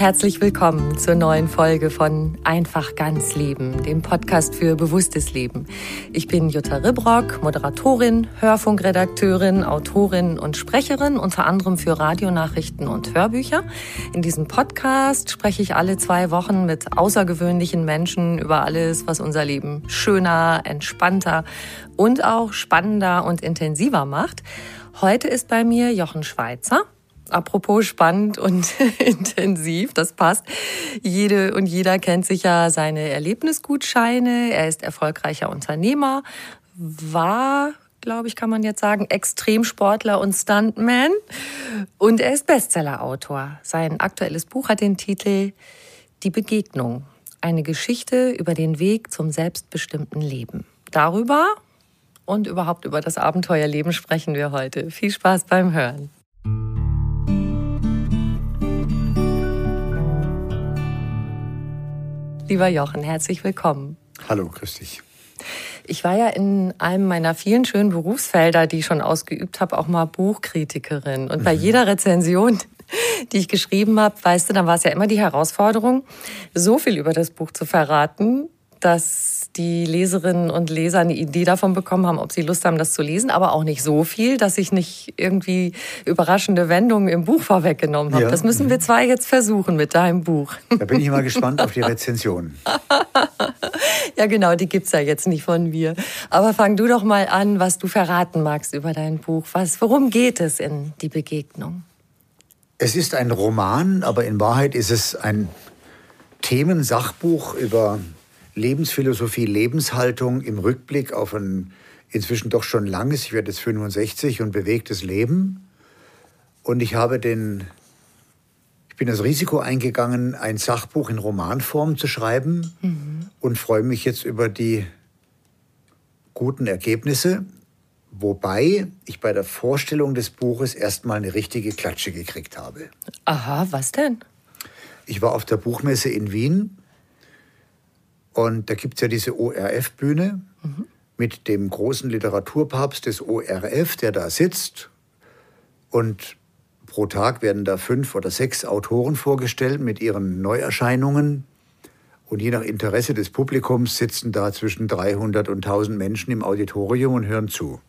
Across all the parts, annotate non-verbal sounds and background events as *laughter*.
Herzlich willkommen zur neuen Folge von Einfach ganz Leben, dem Podcast für bewusstes Leben. Ich bin Jutta Ribrock, Moderatorin, Hörfunkredakteurin, Autorin und Sprecherin, unter anderem für Radionachrichten und Hörbücher. In diesem Podcast spreche ich alle zwei Wochen mit außergewöhnlichen Menschen über alles, was unser Leben schöner, entspannter und auch spannender und intensiver macht. Heute ist bei mir Jochen Schweizer. Apropos spannend und *laughs* intensiv, das passt. Jede und jeder kennt sicher seine Erlebnisgutscheine. Er ist erfolgreicher Unternehmer, war, glaube ich, kann man jetzt sagen, Extremsportler und Stuntman. Und er ist Bestsellerautor. Sein aktuelles Buch hat den Titel Die Begegnung. Eine Geschichte über den Weg zum selbstbestimmten Leben. Darüber und überhaupt über das Abenteuerleben sprechen wir heute. Viel Spaß beim Hören. Lieber Jochen, herzlich willkommen. Hallo, grüß dich. Ich war ja in einem meiner vielen schönen Berufsfelder, die ich schon ausgeübt habe, auch mal Buchkritikerin. Und bei mhm. jeder Rezension, die ich geschrieben habe, weißt du, dann war es ja immer die Herausforderung, so viel über das Buch zu verraten, dass die Leserinnen und Leser eine Idee davon bekommen haben, ob sie Lust haben, das zu lesen, aber auch nicht so viel, dass ich nicht irgendwie überraschende Wendungen im Buch vorweggenommen habe. Ja. Das müssen wir mhm. zwei jetzt versuchen mit deinem Buch. Da bin ich mal *laughs* gespannt auf die Rezension. *laughs* ja, genau, die gibt's ja jetzt nicht von mir. Aber fang du doch mal an, was du verraten magst über dein Buch. Was, worum geht es in die Begegnung? Es ist ein Roman, aber in Wahrheit ist es ein Themensachbuch über Lebensphilosophie, Lebenshaltung im Rückblick auf ein inzwischen doch schon langes, ich werde jetzt 65 und bewegtes Leben. Und ich habe den, ich bin das Risiko eingegangen, ein Sachbuch in Romanform zu schreiben mhm. und freue mich jetzt über die guten Ergebnisse. Wobei ich bei der Vorstellung des Buches erstmal eine richtige Klatsche gekriegt habe. Aha, was denn? Ich war auf der Buchmesse in Wien und da gibt es ja diese ORF-Bühne mhm. mit dem großen Literaturpapst des ORF, der da sitzt. Und pro Tag werden da fünf oder sechs Autoren vorgestellt mit ihren Neuerscheinungen. Und je nach Interesse des Publikums sitzen da zwischen 300 und 1000 Menschen im Auditorium und hören zu.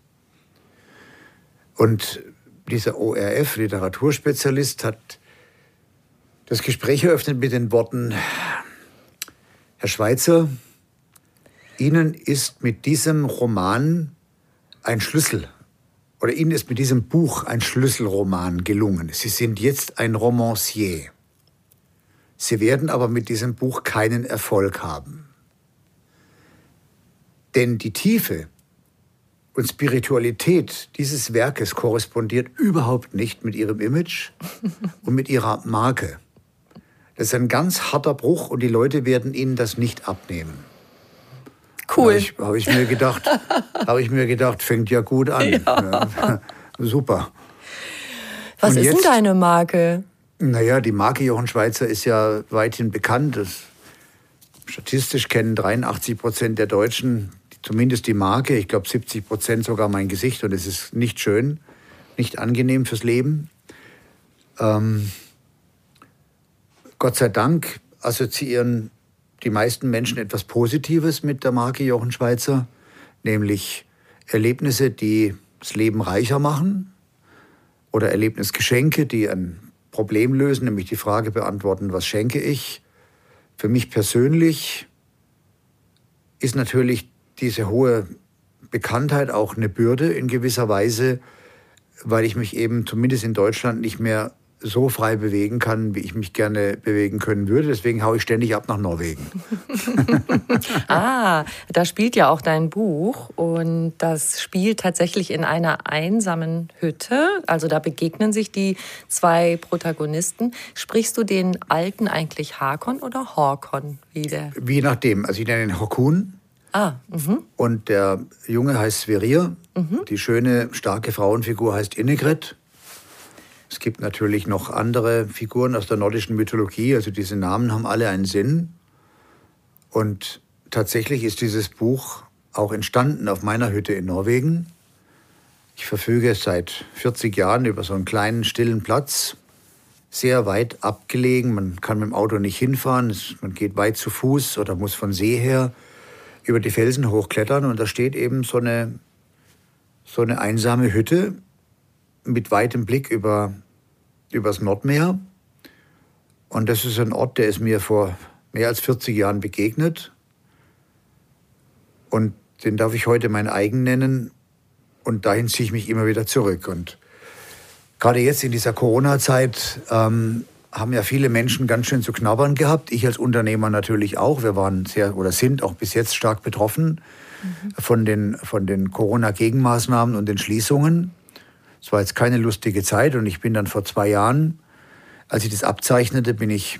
Und dieser ORF-Literaturspezialist hat das Gespräch eröffnet mit den Worten, Herr Schweitzer, Ihnen ist mit diesem Roman ein Schlüssel oder Ihnen ist mit diesem Buch ein Schlüsselroman gelungen. Sie sind jetzt ein Romancier. Sie werden aber mit diesem Buch keinen Erfolg haben. Denn die Tiefe und Spiritualität dieses Werkes korrespondiert überhaupt nicht mit Ihrem Image und mit Ihrer Marke. Das ist ein ganz harter Bruch und die Leute werden Ihnen das nicht abnehmen. Cool. Habe ich, hab ich, mir gedacht, *laughs* habe ich mir gedacht, fängt ja gut an. Ja. Ja. *laughs* Super. Was Und ist jetzt, denn deine Marke? Naja, die Marke Jochen Schweizer ist ja weithin bekannt. Das, statistisch kennen 83 Prozent der Deutschen zumindest die Marke. Ich glaube 70 Prozent sogar mein Gesicht. Und es ist nicht schön, nicht angenehm fürs Leben. Ähm, Gott sei Dank assoziieren die meisten Menschen etwas Positives mit der Marke Jochen Schweizer, nämlich Erlebnisse, die das Leben reicher machen oder Erlebnisgeschenke, die ein Problem lösen, nämlich die Frage beantworten, was schenke ich. Für mich persönlich ist natürlich diese hohe Bekanntheit auch eine Bürde in gewisser Weise, weil ich mich eben zumindest in Deutschland nicht mehr so frei bewegen kann, wie ich mich gerne bewegen können würde. Deswegen haue ich ständig ab nach Norwegen. *laughs* ah, da spielt ja auch dein Buch und das spielt tatsächlich in einer einsamen Hütte. Also da begegnen sich die zwei Protagonisten. Sprichst du den Alten eigentlich Hakon oder Horkon? Wie, der? wie nachdem. Also ich nenne ihn Horkun. Ah, mh. Und der Junge heißt Sverrir. Mhm. Die schöne, starke Frauenfigur heißt Innegret. Es gibt natürlich noch andere Figuren aus der nordischen Mythologie, also diese Namen haben alle einen Sinn. Und tatsächlich ist dieses Buch auch entstanden auf meiner Hütte in Norwegen. Ich verfüge seit 40 Jahren über so einen kleinen, stillen Platz, sehr weit abgelegen. Man kann mit dem Auto nicht hinfahren, man geht weit zu Fuß oder muss von See her über die Felsen hochklettern. Und da steht eben so eine, so eine einsame Hütte mit weitem Blick über, übers Nordmeer. Und das ist ein Ort, der ist mir vor mehr als 40 Jahren begegnet. Und den darf ich heute mein eigen nennen. Und dahin ziehe ich mich immer wieder zurück. Und gerade jetzt in dieser Corona-Zeit ähm, haben ja viele Menschen ganz schön zu knabbern gehabt. Ich als Unternehmer natürlich auch. Wir waren sehr oder sind auch bis jetzt stark betroffen mhm. von den, von den Corona-Gegenmaßnahmen und den Schließungen. Es war jetzt keine lustige Zeit und ich bin dann vor zwei Jahren, als ich das abzeichnete, bin ich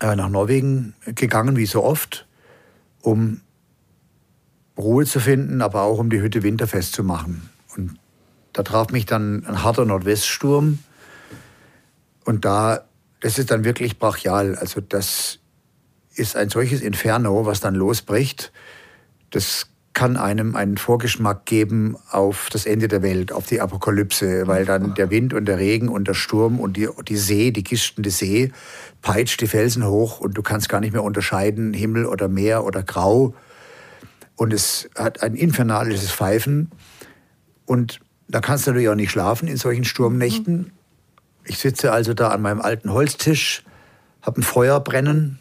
äh, nach Norwegen gegangen, wie so oft, um Ruhe zu finden, aber auch um die Hütte winterfest zu machen. Und da traf mich dann ein harter Nordweststurm. Und da, das ist dann wirklich brachial. Also das ist ein solches Inferno, was dann losbricht. Das kann einem einen Vorgeschmack geben auf das Ende der Welt, auf die Apokalypse, weil dann der Wind und der Regen und der Sturm und die, die See, die gischtende See, peitscht die Felsen hoch und du kannst gar nicht mehr unterscheiden, Himmel oder Meer oder Grau. Und es hat ein infernalisches Pfeifen. Und da kannst du natürlich auch nicht schlafen in solchen Sturmnächten. Ich sitze also da an meinem alten Holztisch, habe ein Feuer brennen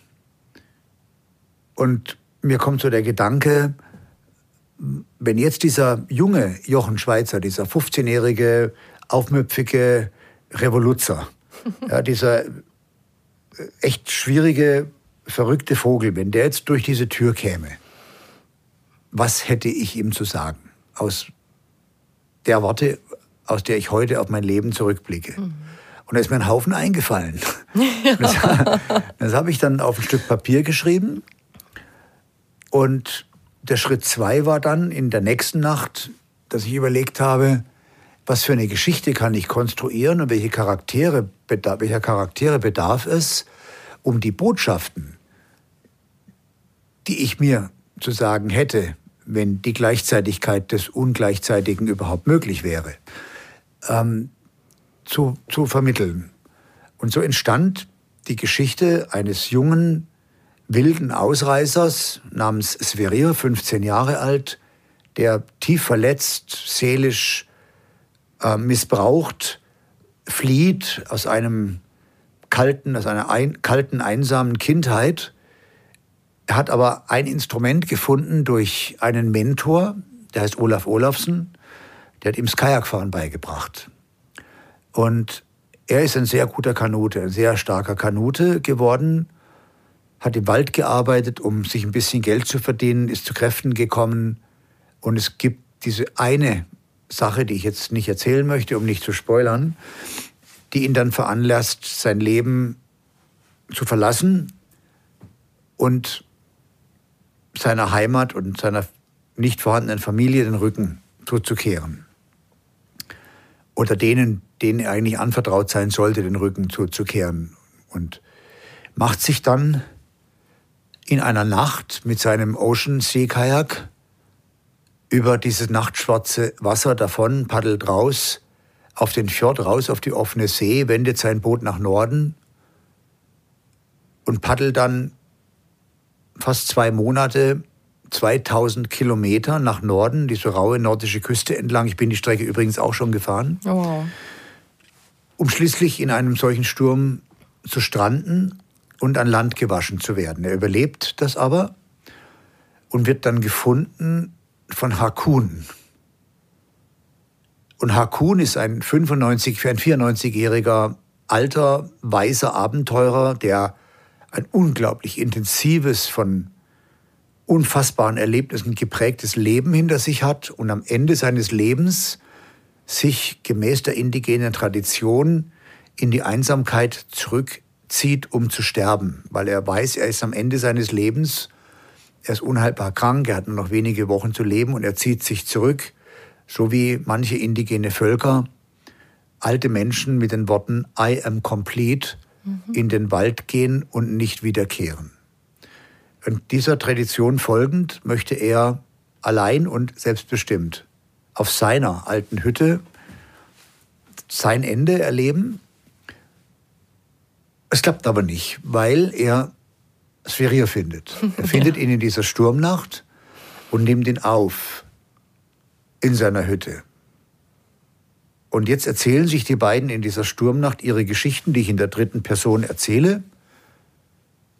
und mir kommt so der Gedanke, wenn jetzt dieser junge Jochen Schweizer, dieser 15-jährige, aufmüpfige Revoluzer, *laughs* ja, dieser äh, echt schwierige, verrückte Vogel, wenn der jetzt durch diese Tür käme, was hätte ich ihm zu sagen? Aus der Worte, aus der ich heute auf mein Leben zurückblicke. Mhm. Und da ist mir ein Haufen eingefallen. Ja. *laughs* Das, das habe ich dann auf ein Stück Papier geschrieben und der Schritt zwei war dann in der nächsten Nacht, dass ich überlegt habe, was für eine Geschichte kann ich konstruieren und welche Charaktere, welcher Charaktere bedarf es, um die Botschaften, die ich mir zu sagen hätte, wenn die Gleichzeitigkeit des Ungleichzeitigen überhaupt möglich wäre, ähm, zu, zu vermitteln. Und so entstand die Geschichte eines jungen wilden Ausreißers namens Sverir, 15 Jahre alt, der tief verletzt, seelisch äh, missbraucht, flieht aus einem kalten, aus einer ein, kalten, einsamen Kindheit. Er hat aber ein Instrument gefunden durch einen Mentor, der heißt Olaf Olafsen, der hat ihm das Kajakfahren beigebracht. Und er ist ein sehr guter Kanute, ein sehr starker Kanute geworden hat im Wald gearbeitet, um sich ein bisschen Geld zu verdienen, ist zu Kräften gekommen. Und es gibt diese eine Sache, die ich jetzt nicht erzählen möchte, um nicht zu spoilern, die ihn dann veranlasst, sein Leben zu verlassen und seiner Heimat und seiner nicht vorhandenen Familie den Rücken zuzukehren. Oder denen, denen er eigentlich anvertraut sein sollte, den Rücken zuzukehren. Und macht sich dann in einer Nacht mit seinem Ocean Sea Kajak über dieses nachtschwarze Wasser davon, paddelt raus auf den Fjord, raus auf die offene See, wendet sein Boot nach Norden und paddelt dann fast zwei Monate 2000 Kilometer nach Norden, diese raue nordische Küste entlang. Ich bin die Strecke übrigens auch schon gefahren. Oh. Um schließlich in einem solchen Sturm zu stranden und an Land gewaschen zu werden. Er überlebt das aber und wird dann gefunden von Hakun. Und Hakun ist ein 95, ein 94-jähriger alter, weißer Abenteurer, der ein unglaublich intensives, von unfassbaren Erlebnissen geprägtes Leben hinter sich hat und am Ende seines Lebens sich gemäß der indigenen Tradition in die Einsamkeit zurückzieht, um zu sterben, weil er weiß, er ist am Ende seines Lebens, er ist unheilbar krank, er hat nur noch wenige Wochen zu leben und er zieht sich zurück, so wie manche indigene Völker, alte Menschen mit den Worten I am complete mhm. in den Wald gehen und nicht wiederkehren. Und dieser Tradition folgend möchte er allein und selbstbestimmt auf seiner alten Hütte sein Ende erleben. Es klappt aber nicht, weil er Sphärier findet. Er findet ihn in dieser Sturmnacht und nimmt ihn auf in seiner Hütte. Und jetzt erzählen sich die beiden in dieser Sturmnacht ihre Geschichten, die ich in der dritten Person erzähle.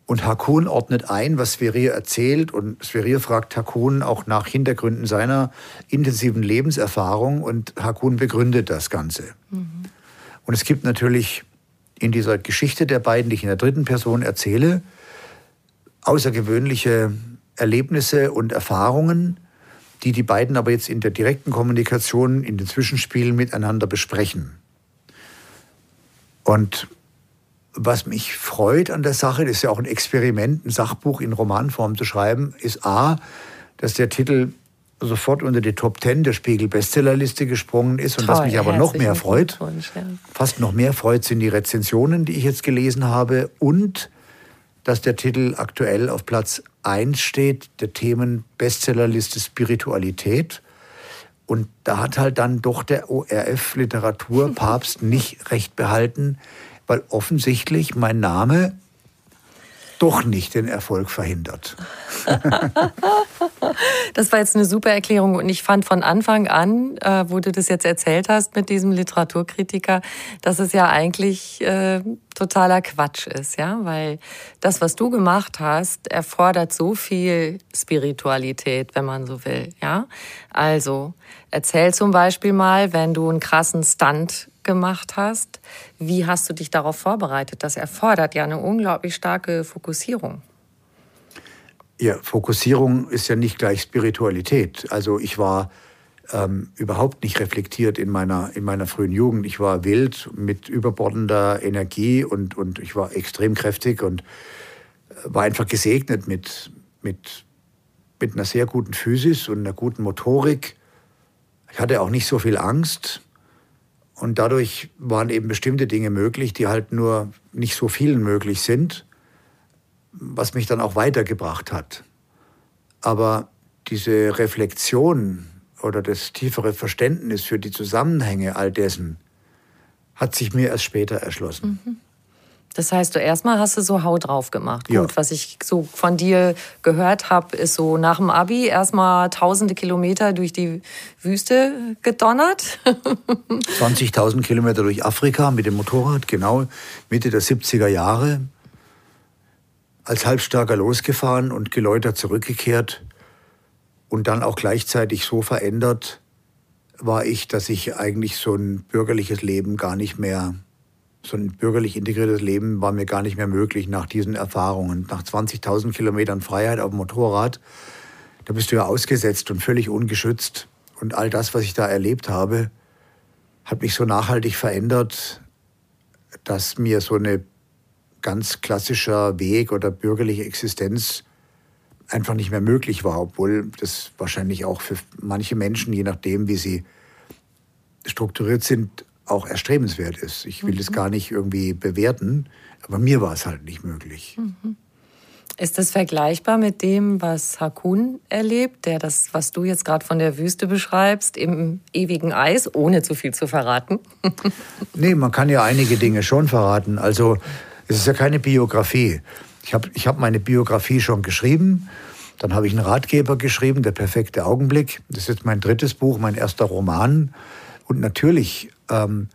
Und Hakun ordnet ein, was Sverir erzählt. Und Sverir fragt Hakun auch nach Hintergründen seiner intensiven Lebenserfahrung. Und Hakun begründet das Ganze. Mhm. Und es gibt natürlich in dieser Geschichte der beiden, die ich in der dritten Person erzähle, außergewöhnliche Erlebnisse und Erfahrungen, die die beiden aber jetzt in der direkten Kommunikation, in den Zwischenspielen miteinander besprechen. Und was mich freut an der Sache, das ist ja auch ein Experiment, ein Sachbuch in Romanform zu schreiben, ist A, dass der Titel sofort unter die Top Ten der Spiegel Bestsellerliste gesprungen ist. Und Toll, was mich aber noch mehr freut, ja. fast noch mehr freut, sind die Rezensionen, die ich jetzt gelesen habe und dass der Titel aktuell auf Platz 1 steht, der Themen Bestsellerliste Spiritualität. Und da hat halt dann doch der ORF Literaturpapst *laughs* nicht recht behalten, weil offensichtlich mein Name doch nicht den Erfolg verhindert. *laughs* das war jetzt eine super Erklärung und ich fand von Anfang an, äh, wo du das jetzt erzählt hast mit diesem Literaturkritiker, dass es ja eigentlich äh, totaler Quatsch ist, ja, weil das, was du gemacht hast, erfordert so viel Spiritualität, wenn man so will, ja. Also erzähl zum Beispiel mal, wenn du einen krassen Stunt gemacht hast. Wie hast du dich darauf vorbereitet? Das erfordert ja eine unglaublich starke Fokussierung. Ja, Fokussierung ist ja nicht gleich Spiritualität. Also ich war ähm, überhaupt nicht reflektiert in meiner, in meiner frühen Jugend. Ich war wild mit überbordender Energie und, und ich war extrem kräftig und äh, war einfach gesegnet mit, mit, mit einer sehr guten Physis und einer guten Motorik. Ich hatte auch nicht so viel Angst. Und dadurch waren eben bestimmte Dinge möglich, die halt nur nicht so vielen möglich sind, was mich dann auch weitergebracht hat. Aber diese Reflexion oder das tiefere Verständnis für die Zusammenhänge all dessen hat sich mir erst später erschlossen. Mhm. Das heißt, du erstmal hast du so Haut drauf gemacht. Ja. Gut, was ich so von dir gehört habe, ist so nach dem Abi erstmal tausende Kilometer durch die Wüste gedonnert. *laughs* 20.000 Kilometer durch Afrika mit dem Motorrad, genau Mitte der 70er Jahre. Als Halbstarker losgefahren und geläutert zurückgekehrt und dann auch gleichzeitig so verändert war ich, dass ich eigentlich so ein bürgerliches Leben gar nicht mehr so ein bürgerlich integriertes Leben war mir gar nicht mehr möglich nach diesen Erfahrungen. Nach 20.000 Kilometern Freiheit auf dem Motorrad, da bist du ja ausgesetzt und völlig ungeschützt. Und all das, was ich da erlebt habe, hat mich so nachhaltig verändert, dass mir so eine ganz klassischer Weg oder bürgerliche Existenz einfach nicht mehr möglich war, obwohl das wahrscheinlich auch für manche Menschen, je nachdem, wie sie strukturiert sind, auch erstrebenswert ist. Ich will mhm. das gar nicht irgendwie bewerten, aber mir war es halt nicht möglich. Mhm. Ist das vergleichbar mit dem, was Hakun erlebt, der das, was du jetzt gerade von der Wüste beschreibst, im ewigen Eis, ohne zu viel zu verraten? *laughs* nee, man kann ja einige Dinge schon verraten. Also es ist ja keine Biografie. Ich habe ich hab meine Biografie schon geschrieben. Dann habe ich einen Ratgeber geschrieben, Der perfekte Augenblick. Das ist jetzt mein drittes Buch, mein erster Roman. Und natürlich ähm,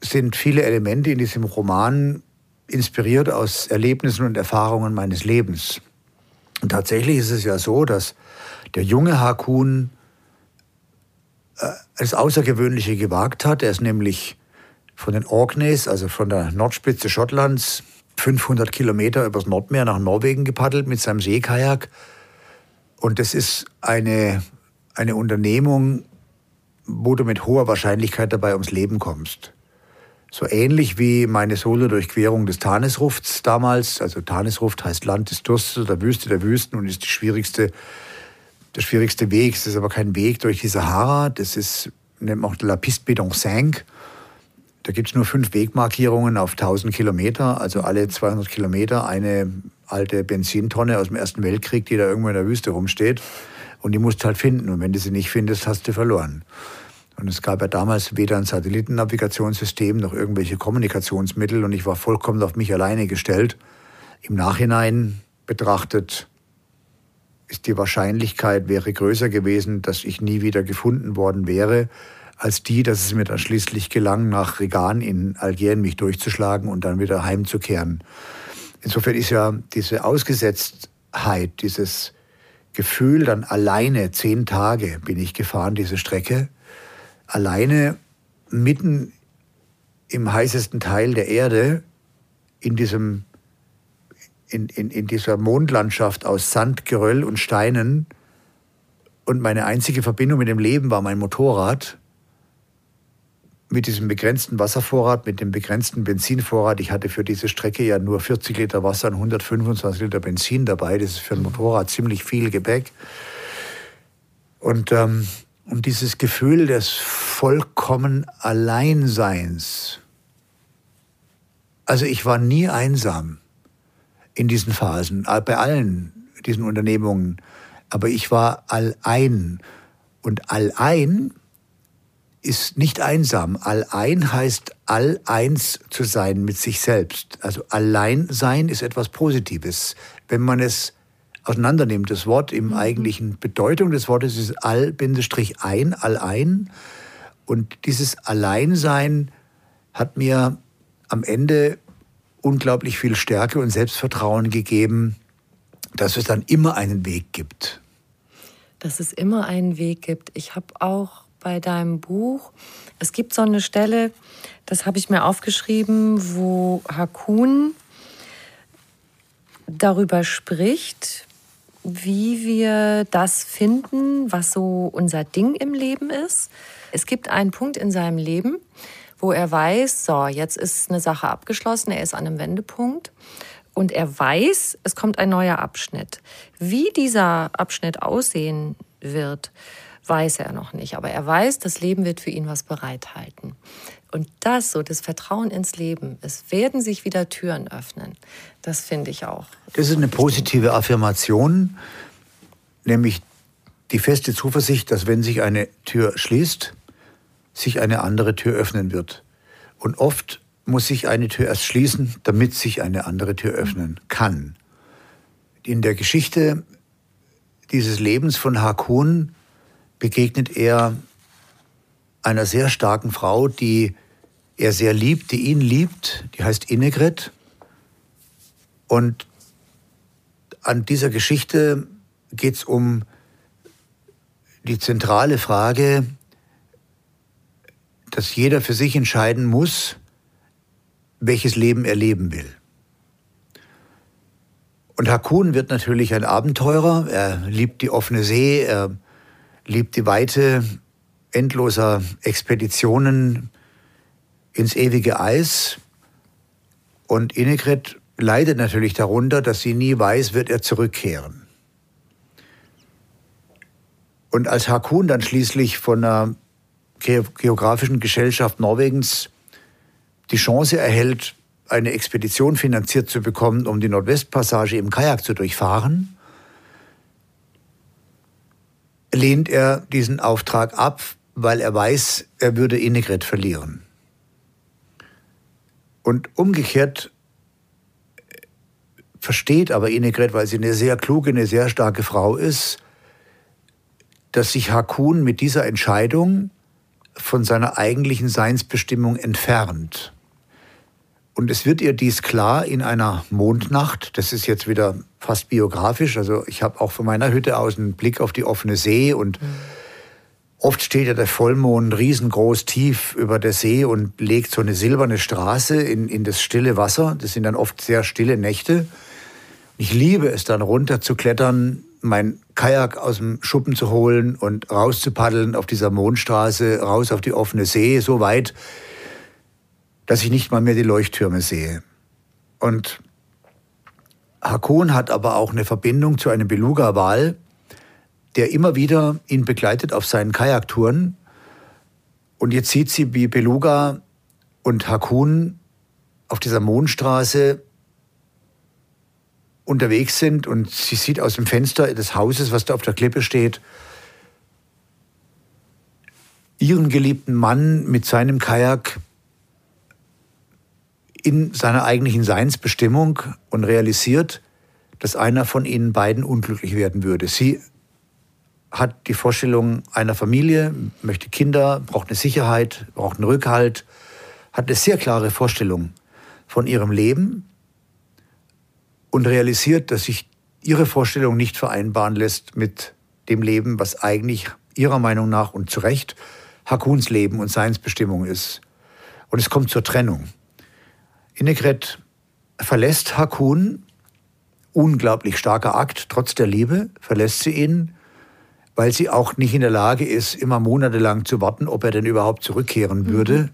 sind viele Elemente in diesem Roman inspiriert aus Erlebnissen und Erfahrungen meines Lebens. Und tatsächlich ist es ja so, dass der junge Hakun äh, das Außergewöhnliche gewagt hat. Er ist nämlich von den Orkneys, also von der Nordspitze Schottlands, 500 Kilometer übers Nordmeer nach Norwegen gepaddelt mit seinem Seekajak. Und das ist eine, eine Unternehmung, wo du mit hoher Wahrscheinlichkeit dabei ums Leben kommst. So ähnlich wie meine Solo-Durchquerung des Tanisrufts damals. Also Tanisruft heißt Land des Durstes oder Wüste der Wüsten und ist die schwierigste, der schwierigste Weg. Es ist aber kein Weg durch die Sahara. Das ist, nennt man auch La Piste Bédon 5. Da gibt es nur fünf Wegmarkierungen auf 1000 Kilometer, also alle 200 Kilometer eine alte Benzintonne aus dem Ersten Weltkrieg, die da irgendwo in der Wüste rumsteht. Und die musst du halt finden. Und wenn du sie nicht findest, hast du verloren. Und es gab ja damals weder ein Satellitennavigationssystem noch irgendwelche Kommunikationsmittel und ich war vollkommen auf mich alleine gestellt. Im Nachhinein betrachtet ist die Wahrscheinlichkeit wäre größer gewesen, dass ich nie wieder gefunden worden wäre, als die, dass es mir dann schließlich gelang, nach Regan in Algerien mich durchzuschlagen und dann wieder heimzukehren. Insofern ist ja diese Ausgesetztheit, dieses Gefühl, dann alleine zehn Tage bin ich gefahren, diese Strecke, alleine mitten im heißesten Teil der Erde in diesem in, in, in dieser Mondlandschaft aus Sand, Geröll und Steinen und meine einzige Verbindung mit dem Leben war mein Motorrad mit diesem begrenzten Wasservorrat, mit dem begrenzten Benzinvorrat. Ich hatte für diese Strecke ja nur 40 Liter Wasser und 125 Liter Benzin dabei. Das ist für ein Motorrad ziemlich viel Gepäck. Und ähm, und dieses Gefühl des vollkommen Alleinseins. Also ich war nie einsam in diesen Phasen, äh, bei allen diesen Unternehmungen. Aber ich war allein. Und allein ist nicht einsam. Allein heißt all eins zu sein mit sich selbst. Also allein sein ist etwas Positives. Wenn man es auseinandernimmt. Das Wort im mhm. eigentlichen Bedeutung des Wortes ist all-ein, allein. Und dieses Alleinsein hat mir am Ende unglaublich viel Stärke und Selbstvertrauen gegeben, dass es dann immer einen Weg gibt. Dass es immer einen Weg gibt. Ich habe auch bei deinem Buch, es gibt so eine Stelle, das habe ich mir aufgeschrieben, wo Hakun darüber spricht, wie wir das finden, was so unser Ding im Leben ist. Es gibt einen Punkt in seinem Leben, wo er weiß, so, jetzt ist eine Sache abgeschlossen, er ist an einem Wendepunkt und er weiß, es kommt ein neuer Abschnitt. Wie dieser Abschnitt aussehen wird, weiß er noch nicht, aber er weiß, das Leben wird für ihn was bereithalten. Und das, so das Vertrauen ins Leben, es werden sich wieder Türen öffnen. Das finde ich auch. Das ist eine positive Affirmation, nämlich die feste Zuversicht, dass wenn sich eine Tür schließt, sich eine andere Tür öffnen wird. Und oft muss sich eine Tür erst schließen, damit sich eine andere Tür öffnen kann. In der Geschichte dieses Lebens von Hakun begegnet er einer sehr starken Frau, die er sehr liebt, die ihn liebt, die heißt Innegret. Und an dieser Geschichte geht es um die zentrale Frage, dass jeder für sich entscheiden muss, welches Leben er leben will. Und Hakun wird natürlich ein Abenteurer. Er liebt die offene See, er liebt die Weite endloser Expeditionen ins ewige Eis. Und Innegret leidet natürlich darunter, dass sie nie weiß, wird er zurückkehren. Und als Hakun dann schließlich von der Geografischen Gesellschaft Norwegens die Chance erhält, eine Expedition finanziert zu bekommen, um die Nordwestpassage im Kajak zu durchfahren, lehnt er diesen Auftrag ab, weil er weiß, er würde Innegret verlieren. Und umgekehrt versteht aber Innegret, weil sie eine sehr kluge, eine sehr starke Frau ist, dass sich Hakun mit dieser Entscheidung von seiner eigentlichen Seinsbestimmung entfernt. Und es wird ihr dies klar in einer Mondnacht. Das ist jetzt wieder fast biografisch. Also ich habe auch von meiner Hütte aus einen Blick auf die offene See und mhm. Oft steht ja der Vollmond riesengroß tief über der See und legt so eine silberne Straße in, in das stille Wasser. Das sind dann oft sehr stille Nächte. Ich liebe es dann runter zu klettern, mein Kajak aus dem Schuppen zu holen und rauszupaddeln auf dieser Mondstraße, raus auf die offene See, so weit, dass ich nicht mal mehr die Leuchttürme sehe. Und Hakon hat aber auch eine Verbindung zu einem Beluga-Wal, der immer wieder ihn begleitet auf seinen Kajaktouren. Und jetzt sieht sie, wie Beluga und Hakun auf dieser Mondstraße unterwegs sind und sie sieht aus dem Fenster des Hauses, was da auf der Klippe steht, ihren geliebten Mann mit seinem Kajak in seiner eigentlichen Seinsbestimmung und realisiert, dass einer von ihnen beiden unglücklich werden würde. Sie hat die Vorstellung einer Familie, möchte Kinder, braucht eine Sicherheit, braucht einen Rückhalt, hat eine sehr klare Vorstellung von ihrem Leben und realisiert, dass sich ihre Vorstellung nicht vereinbaren lässt mit dem Leben, was eigentlich ihrer Meinung nach und zu Recht Hakuns Leben und Seinsbestimmung ist. Und es kommt zur Trennung. Innegret verlässt Hakun, unglaublich starker Akt, trotz der Liebe, verlässt sie ihn, weil sie auch nicht in der Lage ist, immer monatelang zu warten, ob er denn überhaupt zurückkehren mhm. würde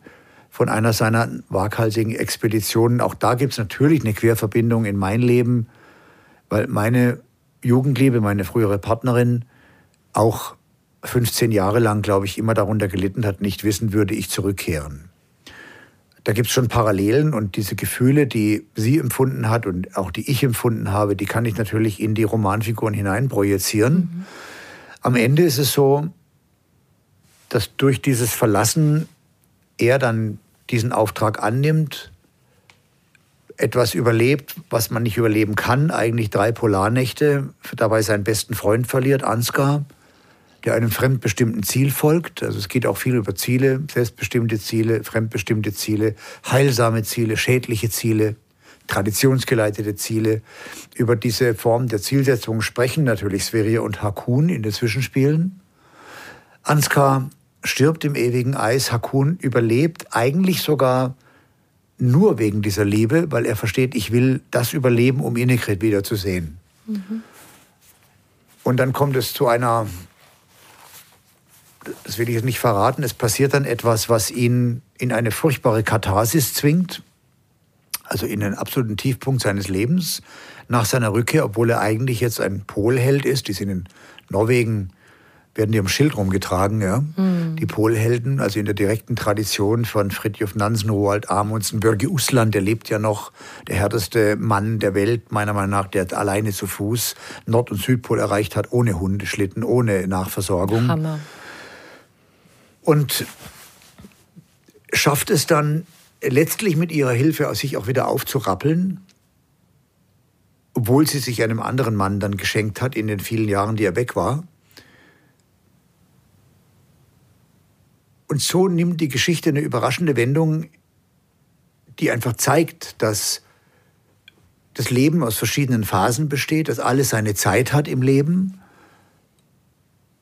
von einer seiner waghalsigen Expeditionen. Auch da gibt es natürlich eine Querverbindung in mein Leben, weil meine Jugendliebe, meine frühere Partnerin, auch 15 Jahre lang, glaube ich, immer darunter gelitten hat, nicht wissen, würde ich zurückkehren da gibt es schon Parallelen und diese Gefühle, die sie empfunden hat und auch die ich empfunden habe, die kann ich natürlich in die Romanfiguren hineinprojizieren. Mhm. Am Ende ist es so, dass durch dieses Verlassen er dann diesen Auftrag annimmt, etwas überlebt, was man nicht überleben kann, eigentlich drei Polarnächte, dabei seinen besten Freund verliert, Ansgar der einem fremdbestimmten Ziel folgt. Also es geht auch viel über Ziele, selbstbestimmte Ziele, fremdbestimmte Ziele, heilsame Ziele, schädliche Ziele, traditionsgeleitete Ziele. Über diese Form der Zielsetzung sprechen natürlich Sverrir und Hakun in den Zwischenspielen. Ansgar stirbt im ewigen Eis. Hakun überlebt eigentlich sogar nur wegen dieser Liebe, weil er versteht, ich will das überleben, um Innekrit wiederzusehen. Mhm. Und dann kommt es zu einer das will ich jetzt nicht verraten, es passiert dann etwas, was ihn in eine furchtbare Katharsis zwingt, also in den absoluten Tiefpunkt seines Lebens nach seiner Rückkehr, obwohl er eigentlich jetzt ein Polheld ist. Die sind in Norwegen, werden die am Schild rumgetragen, ja. Mhm. Die Polhelden, also in der direkten Tradition von Fridtjof Nansen, Roald Amundsen, Börge Usland, der lebt ja noch, der härteste Mann der Welt, meiner Meinung nach, der alleine zu Fuß Nord- und Südpol erreicht hat, ohne Hundeschlitten, ohne Nachversorgung. Hammer und schafft es dann letztlich mit ihrer Hilfe sich auch wieder aufzurappeln, obwohl sie sich einem anderen Mann dann geschenkt hat in den vielen Jahren, die er weg war. Und so nimmt die Geschichte eine überraschende Wendung, die einfach zeigt, dass das Leben aus verschiedenen Phasen besteht, dass alles seine Zeit hat im Leben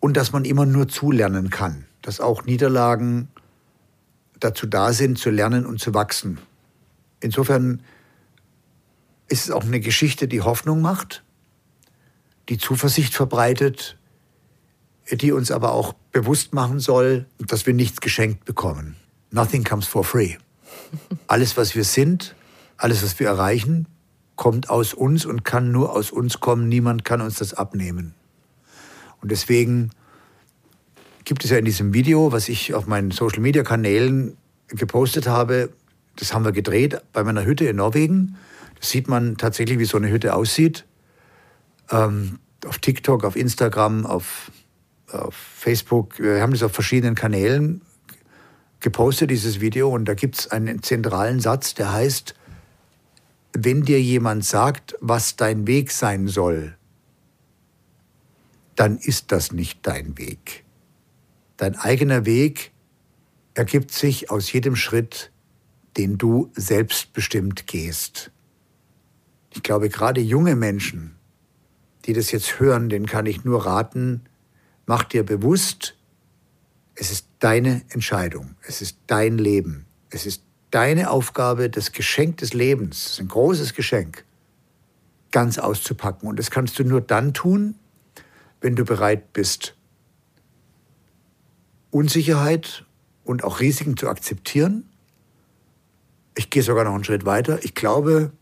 und dass man immer nur zulernen kann dass auch Niederlagen dazu da sind, zu lernen und zu wachsen. Insofern ist es auch eine Geschichte, die Hoffnung macht, die Zuversicht verbreitet, die uns aber auch bewusst machen soll, dass wir nichts geschenkt bekommen. Nothing comes for free. Alles, was wir sind, alles, was wir erreichen, kommt aus uns und kann nur aus uns kommen. Niemand kann uns das abnehmen. Und deswegen gibt es ja in diesem Video, was ich auf meinen Social-Media-Kanälen gepostet habe, das haben wir gedreht bei meiner Hütte in Norwegen. Da sieht man tatsächlich, wie so eine Hütte aussieht. Ähm, auf TikTok, auf Instagram, auf, auf Facebook. Wir haben das auf verschiedenen Kanälen gepostet, dieses Video. Und da gibt es einen zentralen Satz, der heißt, wenn dir jemand sagt, was dein Weg sein soll, dann ist das nicht dein Weg. Dein eigener Weg ergibt sich aus jedem Schritt, den du selbstbestimmt gehst. Ich glaube, gerade junge Menschen, die das jetzt hören, denen kann ich nur raten, mach dir bewusst, es ist deine Entscheidung, es ist dein Leben, es ist deine Aufgabe, das Geschenk des Lebens, ein großes Geschenk, ganz auszupacken. Und das kannst du nur dann tun, wenn du bereit bist, Unsicherheit und auch Risiken zu akzeptieren. Ich gehe sogar noch einen Schritt weiter. Ich glaube,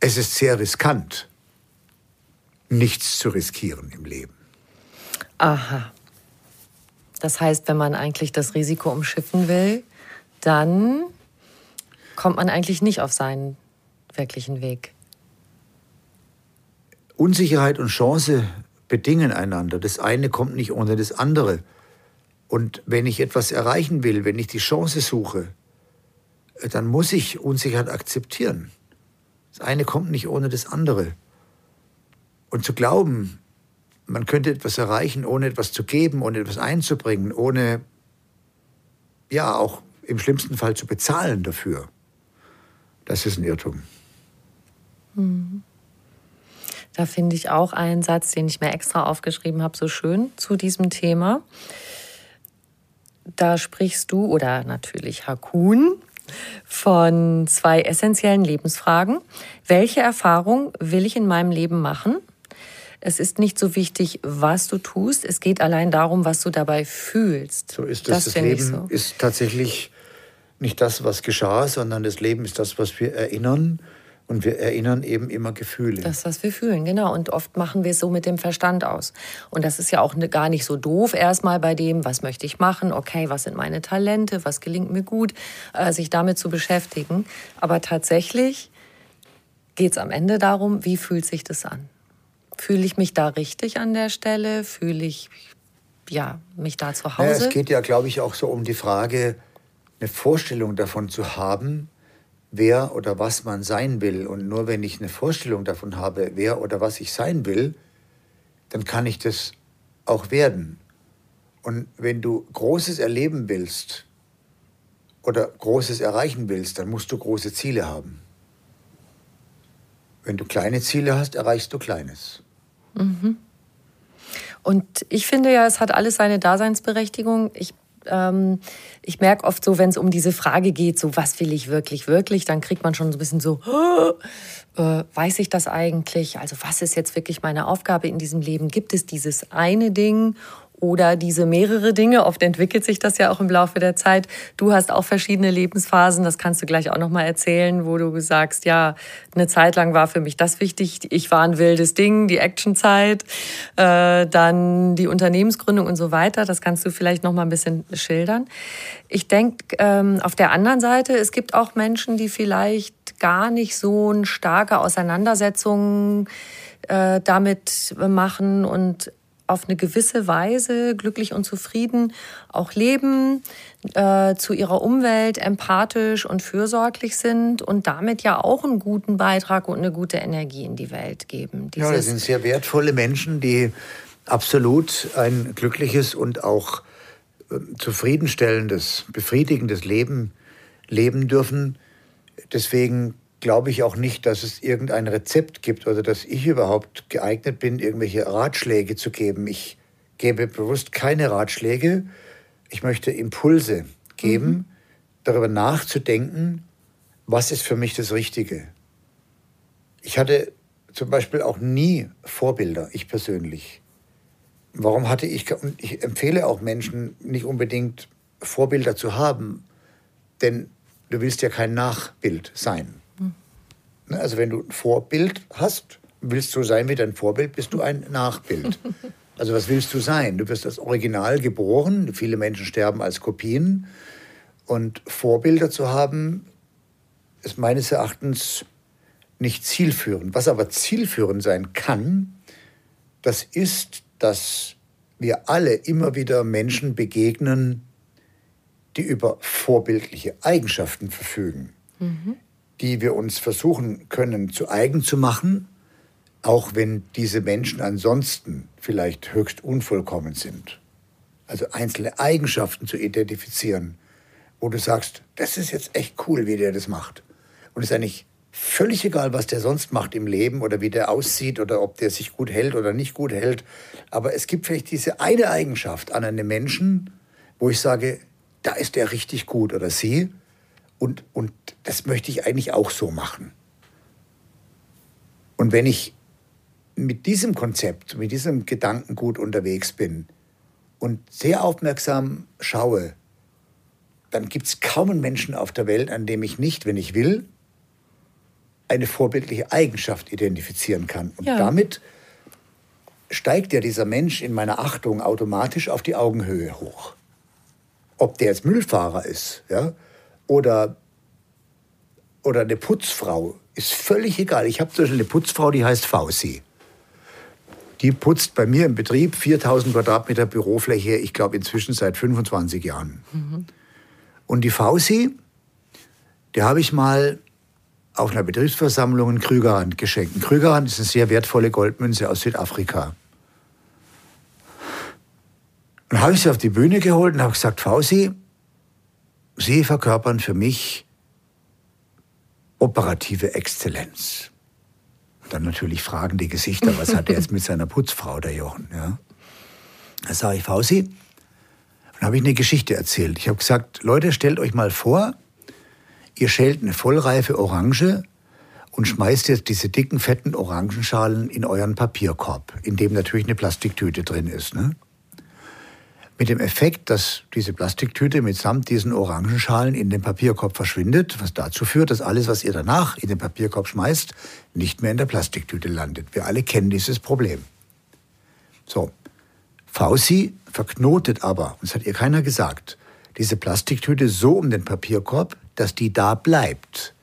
es ist sehr riskant, nichts zu riskieren im Leben. Aha. Das heißt, wenn man eigentlich das Risiko umschiffen will, dann kommt man eigentlich nicht auf seinen wirklichen Weg. Unsicherheit und Chance bedingen einander. Das eine kommt nicht ohne das andere. Und wenn ich etwas erreichen will, wenn ich die Chance suche, dann muss ich Unsicherheit akzeptieren. Das eine kommt nicht ohne das andere. Und zu glauben, man könnte etwas erreichen, ohne etwas zu geben, ohne etwas einzubringen, ohne ja auch im schlimmsten Fall zu bezahlen dafür, das ist ein Irrtum. Mhm. Da finde ich auch einen Satz, den ich mir extra aufgeschrieben habe, so schön zu diesem Thema. Da sprichst du, oder natürlich Hakun, von zwei essentiellen Lebensfragen. Welche Erfahrung will ich in meinem Leben machen? Es ist nicht so wichtig, was du tust. Es geht allein darum, was du dabei fühlst. So ist es. Das, das Leben so. ist tatsächlich nicht das, was geschah, sondern das Leben ist das, was wir erinnern. Und wir erinnern eben immer Gefühle. Das, was wir fühlen, genau. Und oft machen wir es so mit dem Verstand aus. Und das ist ja auch ne, gar nicht so doof erstmal bei dem, was möchte ich machen, okay, was sind meine Talente, was gelingt mir gut, äh, sich damit zu beschäftigen. Aber tatsächlich geht es am Ende darum, wie fühlt sich das an? Fühle ich mich da richtig an der Stelle? Fühle ich ja, mich da zu Hause? Ja, es geht ja, glaube ich, auch so um die Frage, eine Vorstellung davon zu haben, wer oder was man sein will. Und nur wenn ich eine Vorstellung davon habe, wer oder was ich sein will, dann kann ich das auch werden. Und wenn du Großes erleben willst oder Großes erreichen willst, dann musst du große Ziele haben. Wenn du kleine Ziele hast, erreichst du Kleines. Mhm. Und ich finde ja, es hat alles seine Daseinsberechtigung. Ich ähm, ich merke oft so, wenn es um diese Frage geht, so was will ich wirklich, wirklich, dann kriegt man schon so ein bisschen so, *gasps* äh, weiß ich das eigentlich? Also was ist jetzt wirklich meine Aufgabe in diesem Leben? Gibt es dieses eine Ding oder diese mehrere Dinge. Oft entwickelt sich das ja auch im Laufe der Zeit. Du hast auch verschiedene Lebensphasen, das kannst du gleich auch noch mal erzählen, wo du sagst, ja, eine Zeit lang war für mich das wichtig. Ich war ein wildes Ding, die Actionzeit, äh, dann die Unternehmensgründung und so weiter. Das kannst du vielleicht noch mal ein bisschen schildern. Ich denke, ähm, auf der anderen Seite, es gibt auch Menschen, die vielleicht gar nicht so eine starke Auseinandersetzung äh, damit machen und auf eine gewisse Weise glücklich und zufrieden auch leben, äh, zu ihrer Umwelt empathisch und fürsorglich sind und damit ja auch einen guten Beitrag und eine gute Energie in die Welt geben. Dieses ja, das sind sehr wertvolle Menschen, die absolut ein glückliches und auch äh, zufriedenstellendes, befriedigendes Leben leben dürfen. Deswegen glaube ich auch nicht, dass es irgendein Rezept gibt oder dass ich überhaupt geeignet bin, irgendwelche Ratschläge zu geben. Ich gebe bewusst keine Ratschläge. Ich möchte Impulse geben, mhm. darüber nachzudenken, was ist für mich das Richtige. Ich hatte zum Beispiel auch nie Vorbilder, ich persönlich. Warum hatte ich, und ich empfehle auch Menschen nicht unbedingt Vorbilder zu haben, denn du willst ja kein Nachbild sein. Ne, also wenn du ein Vorbild hast, willst du sein wie dein Vorbild, bist du ein Nachbild. *laughs* Also was willst du sein? Du wirst als Original geboren. Viele Menschen sterben als Kopien. Und Vorbilder zu haben, ist meines Erachtens nicht zielführend. Was aber zielführend sein kann, das ist, dass wir alle immer wieder Menschen begegnen, die über vorbildliche Eigenschaften verfügen, mhm. Die wir uns versuchen können zu eigen zu machen, auch wenn diese Menschen ansonsten vielleicht höchst unvollkommen sind. Also einzelne Eigenschaften zu identifizieren, wo du sagst, das ist jetzt echt cool, wie der das macht. Und es ist eigentlich völlig egal, was der sonst macht im Leben oder wie der aussieht oder ob der sich gut hält oder nicht gut hält. Aber es gibt vielleicht diese eine Eigenschaft an einem Menschen, wo ich sage, da ist der richtig gut oder sie. Und, und das möchte ich eigentlich auch so machen. Und wenn ich mit diesem Konzept, mit diesem Gedankengut unterwegs bin und sehr aufmerksam schaue, dann gibt es kaum einen Menschen auf der Welt, an dem ich nicht, wenn ich will, eine vorbildliche Eigenschaft identifizieren kann. Und ja. damit steigt ja dieser Mensch in meiner Achtung automatisch auf die Augenhöhe hoch. Ob der jetzt Müllfahrer ist ja, oder, oder eine Putzfrau, ist völlig egal. Ich habe zum Beispiel eine Putzfrau, die heißt Fausi. Die putzt bei mir im Betrieb 4000 Quadratmeter Bürofläche, ich glaube inzwischen seit 25 Jahren. Mhm. Und die Fausi, die habe ich mal auf einer Betriebsversammlung in Krügerrand geschenkt. Krügerrand ist eine sehr wertvolle Goldmünze aus Südafrika. Dann habe ich sie auf die Bühne geholt und habe gesagt, Fausi, Sie verkörpern für mich operative Exzellenz. Dann natürlich fragen die Gesichter, was hat er jetzt mit seiner Putzfrau, der Jochen? Ja? Da sage ich, Fausi, dann habe ich eine Geschichte erzählt. Ich habe gesagt, Leute, stellt euch mal vor, ihr schält eine vollreife Orange und schmeißt jetzt diese dicken, fetten Orangenschalen in euren Papierkorb, in dem natürlich eine Plastiktüte drin ist. Ne? Mit dem Effekt, dass diese Plastiktüte mitsamt diesen Orangenschalen in den Papierkorb verschwindet, was dazu führt, dass alles, was ihr danach in den Papierkorb schmeißt, nicht mehr in der Plastiktüte landet. Wir alle kennen dieses Problem. So, Fauci verknotet aber, und das hat ihr keiner gesagt, diese Plastiktüte so um den Papierkorb, dass die da bleibt.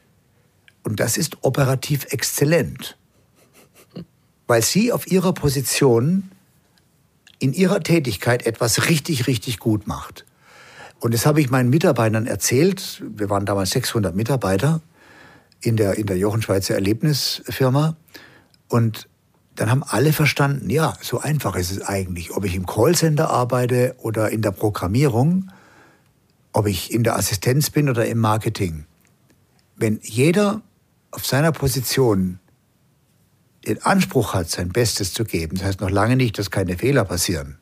Und das ist operativ exzellent, weil sie auf ihrer Position in ihrer Tätigkeit etwas richtig, richtig gut macht. Und das habe ich meinen Mitarbeitern erzählt. Wir waren damals 600 Mitarbeiter in der, in der Jochen Schweizer Erlebnisfirma. Und dann haben alle verstanden, ja, so einfach ist es eigentlich, ob ich im Callcenter arbeite oder in der Programmierung, ob ich in der Assistenz bin oder im Marketing. Wenn jeder auf seiner Position den Anspruch hat, sein Bestes zu geben, das heißt noch lange nicht, dass keine Fehler passieren.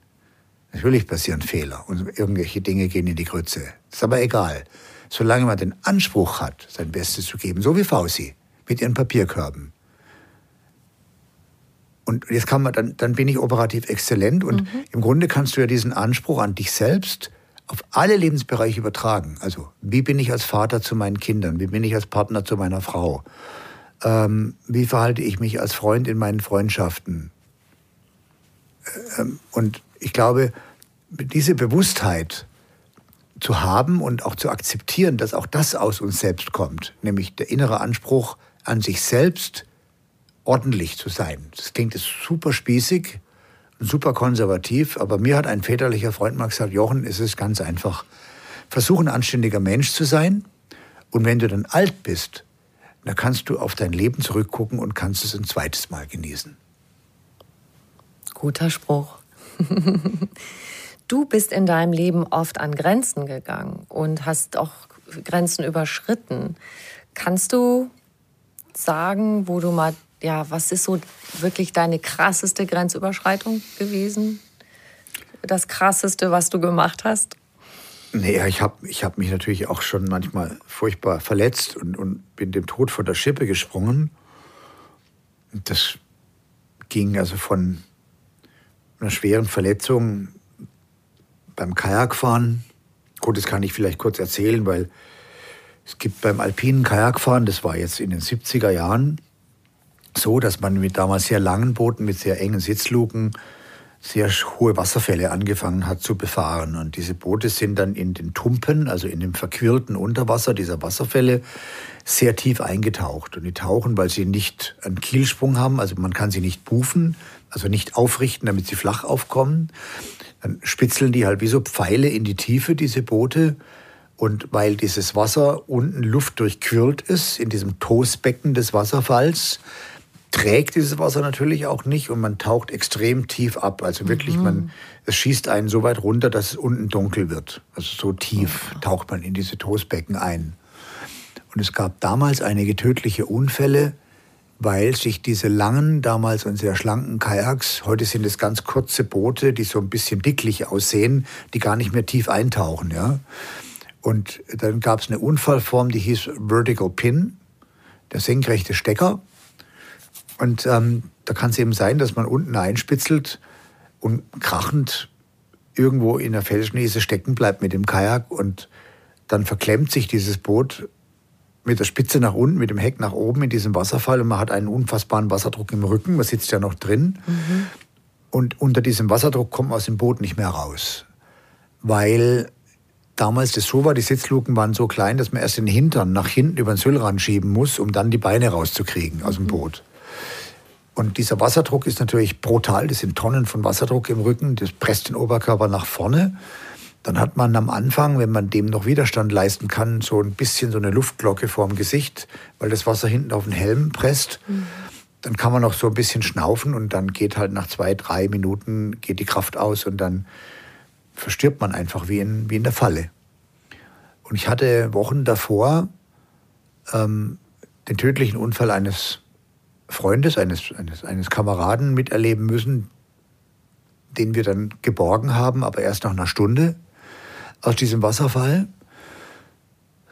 Natürlich passieren Fehler und irgendwelche Dinge gehen in die Grütze. Das ist aber egal. Solange man den Anspruch hat, sein Bestes zu geben, so wie Fausi mit ihren Papierkörben, und jetzt kann man, dann, dann bin ich operativ exzellent und mhm. im Grunde kannst du ja diesen Anspruch an dich selbst auf alle Lebensbereiche übertragen. Also wie bin ich als Vater zu meinen Kindern? Wie bin ich als Partner zu meiner Frau? Ähm, wie verhalte ich mich als Freund in meinen Freundschaften? Ähm, und ich glaube, diese Bewusstheit zu haben und auch zu akzeptieren, dass auch das aus uns selbst kommt, nämlich der innere Anspruch an sich selbst, ordentlich zu sein. Das klingt jetzt super spießig, super konservativ, aber mir hat ein väterlicher Freund mal gesagt, Jochen, es ist ganz einfach. Versuch ein anständiger Mensch zu sein und wenn du dann alt bist, dann kannst du auf dein Leben zurückgucken und kannst es ein zweites Mal genießen. Guter Spruch. *laughs* Du bist in deinem Leben oft an Grenzen gegangen und hast auch Grenzen überschritten. Kannst du sagen, wo du mal ja, was ist so wirklich deine krasseste Grenzüberschreitung gewesen? Das krasseste, was du gemacht hast? Naja, ich habe ich hab mich natürlich auch schon manchmal furchtbar verletzt und, und bin dem Tod von der Schippe gesprungen. Das ging also von einer schweren Verletzung beim Kajakfahren. Gut, das kann ich vielleicht kurz erzählen, weil es gibt beim alpinen Kajakfahren, das war jetzt in den 70er Jahren, so, dass man mit damals sehr langen Booten mit sehr engen Sitzluken sehr hohe Wasserfälle angefangen hat zu befahren. Und diese Boote sind dann in den Tumpen, also in dem verquirlten Unterwasser dieser Wasserfälle, sehr tief eingetaucht. Und die tauchen, weil sie nicht einen Kielsprung haben, also man kann sie nicht bufen, also nicht aufrichten, damit sie flach aufkommen. Dann spitzeln die halt wie so Pfeile in die Tiefe, diese Boote. Und weil dieses Wasser unten Luft durchquirlt ist, in diesem Toastbecken des Wasserfalls, trägt dieses Wasser natürlich auch nicht und man taucht extrem tief ab. Also wirklich, mhm. man, es schießt einen so weit runter, dass es unten dunkel wird. Also so tief oh. taucht man in diese Toastbecken ein. Und es gab damals einige tödliche Unfälle, weil sich diese langen, damals und sehr schlanken Kajaks, heute sind es ganz kurze Boote, die so ein bisschen dicklich aussehen, die gar nicht mehr tief eintauchen. Ja? Und dann gab es eine Unfallform, die hieß Vertical Pin, der senkrechte Stecker. Und ähm, da kann es eben sein, dass man unten einspitzelt und krachend irgendwo in der Felsschneise stecken bleibt mit dem Kajak und dann verklemmt sich dieses Boot mit der Spitze nach unten, mit dem Heck nach oben in diesem Wasserfall und man hat einen unfassbaren Wasserdruck im Rücken, man sitzt ja noch drin. Mhm. Und unter diesem Wasserdruck kommt man aus dem Boot nicht mehr raus. Weil damals das so war, die Sitzluken waren so klein, dass man erst den Hintern nach hinten über den Sülrand schieben muss, um dann die Beine rauszukriegen aus dem mhm. Boot. Und dieser Wasserdruck ist natürlich brutal. Das sind Tonnen von Wasserdruck im Rücken. Das presst den Oberkörper nach vorne. Dann hat man am Anfang, wenn man dem noch Widerstand leisten kann, so ein bisschen so eine Luftglocke vorm Gesicht, weil das Wasser hinten auf den Helm presst. Mhm. Dann kann man noch so ein bisschen schnaufen und dann geht halt nach zwei, drei Minuten geht die Kraft aus und dann verstirbt man einfach wie in, wie in der Falle. Und ich hatte Wochen davor ähm, den tödlichen Unfall eines Freundes, eines, eines, eines Kameraden miterleben müssen, den wir dann geborgen haben, aber erst nach einer Stunde aus diesem Wasserfall.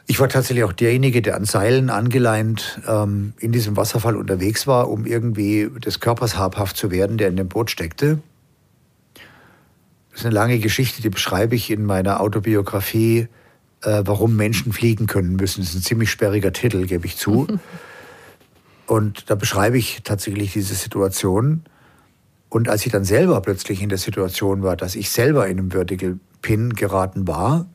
Ich war tatsächlich auch derjenige, der an Seilen angeleint ähm, in diesem Wasserfall unterwegs war, um irgendwie des Körpers habhaft zu werden, der in dem Boot steckte. Das ist eine lange Geschichte, die beschreibe ich in meiner Autobiografie, äh, warum Menschen fliegen können müssen. Das ist ein ziemlich sperriger Titel, gebe ich zu. *laughs* Und da beschreibe ich tatsächlich diese Situation. Und als ich dann selber plötzlich in der Situation war, dass ich selber in einem Vertical Pin geraten war,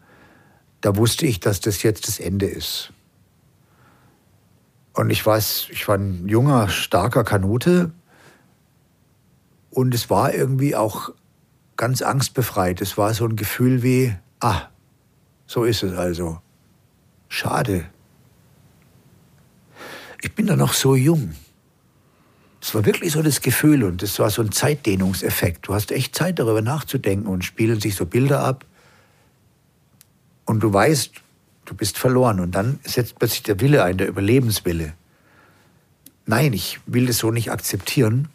da wusste ich, dass das jetzt das Ende ist. Und ich weiß, ich war ein junger, starker Kanute. Und es war irgendwie auch ganz angstbefreit. Es war so ein Gefühl wie, ah, so ist es also. Schade, ich bin da noch so jung. Es war wirklich so das Gefühl und es war so ein Zeitdehnungseffekt. Du hast echt Zeit darüber nachzudenken und spielen sich so Bilder ab. Und du weißt, du bist verloren. Und dann setzt plötzlich der Wille ein, der Überlebenswille. Nein, ich will das so nicht akzeptieren.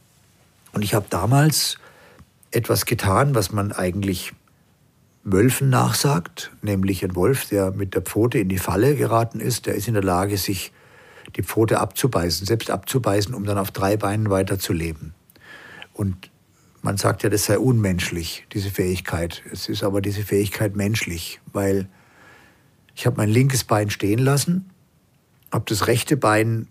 Und ich habe damals etwas getan, was man eigentlich Wölfen nachsagt, nämlich ein Wolf, der mit der Pfote in die Falle geraten ist, der ist in der Lage, sich die Pfote abzubeißen, selbst abzubeißen, um dann auf drei Beinen weiterzuleben. Und man sagt ja, das sei unmenschlich, diese Fähigkeit. Es ist aber diese Fähigkeit menschlich, weil ich habe mein linkes Bein stehen lassen, habe das rechte Bein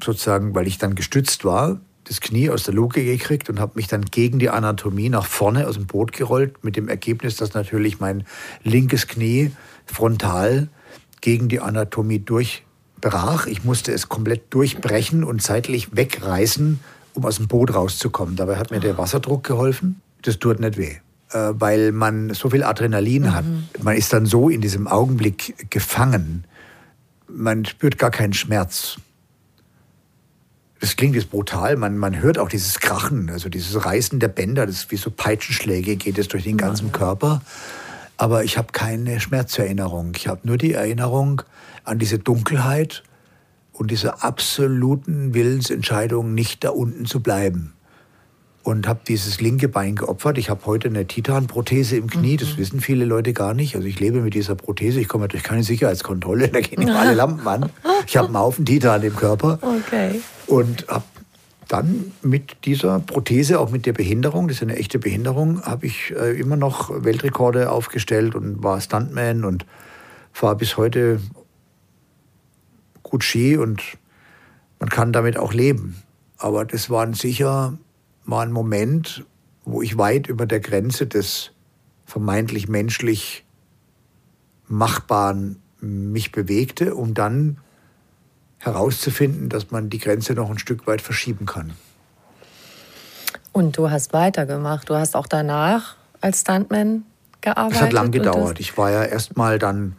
sozusagen, weil ich dann gestützt war, das Knie aus der Luke gekriegt und habe mich dann gegen die Anatomie nach vorne aus dem Boot gerollt, mit dem Ergebnis, dass natürlich mein linkes Knie frontal gegen die Anatomie durch brach. Ich musste es komplett durchbrechen und zeitlich wegreißen, um aus dem Boot rauszukommen. Dabei hat mir der Wasserdruck geholfen. Das tut nicht weh, äh, weil man so viel Adrenalin mhm. hat. Man ist dann so in diesem Augenblick gefangen. Man spürt gar keinen Schmerz. Das klingt jetzt brutal. Man, man hört auch dieses Krachen, also dieses Reißen der Bänder, das ist wie so Peitschenschläge, geht es durch den ganzen Körper. Aber ich habe keine Schmerzerinnerung. Ich habe nur die Erinnerung, an diese Dunkelheit und diese absoluten Willensentscheidung, nicht da unten zu bleiben. Und habe dieses linke Bein geopfert. Ich habe heute eine Titanprothese im Knie, mhm. das wissen viele Leute gar nicht. Also ich lebe mit dieser Prothese, ich komme durch keine Sicherheitskontrolle, da gehen immer alle Lampen an. Ich habe einen Haufen Titan im Körper. Okay. Und habe dann mit dieser Prothese, auch mit der Behinderung, das ist eine echte Behinderung, habe ich äh, immer noch Weltrekorde aufgestellt und war Stuntman und fahre bis heute gut Ski und man kann damit auch leben. Aber das war sicher mal ein Moment, wo ich weit über der Grenze des vermeintlich menschlich Machbaren mich bewegte, um dann herauszufinden, dass man die Grenze noch ein Stück weit verschieben kann. Und du hast weitergemacht. Du hast auch danach als Stuntman gearbeitet. Es hat lang gedauert. Ich war ja erstmal dann,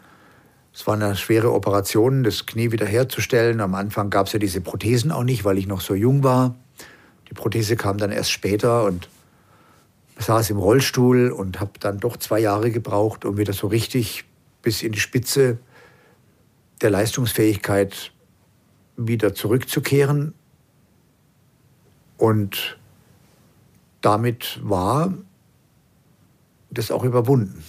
es war eine schwere Operation, das Knie wiederherzustellen. Am Anfang gab es ja diese Prothesen auch nicht, weil ich noch so jung war. Die Prothese kam dann erst später und saß im Rollstuhl und habe dann doch zwei Jahre gebraucht, um wieder so richtig bis in die Spitze der Leistungsfähigkeit wieder zurückzukehren. Und damit war das auch überwunden.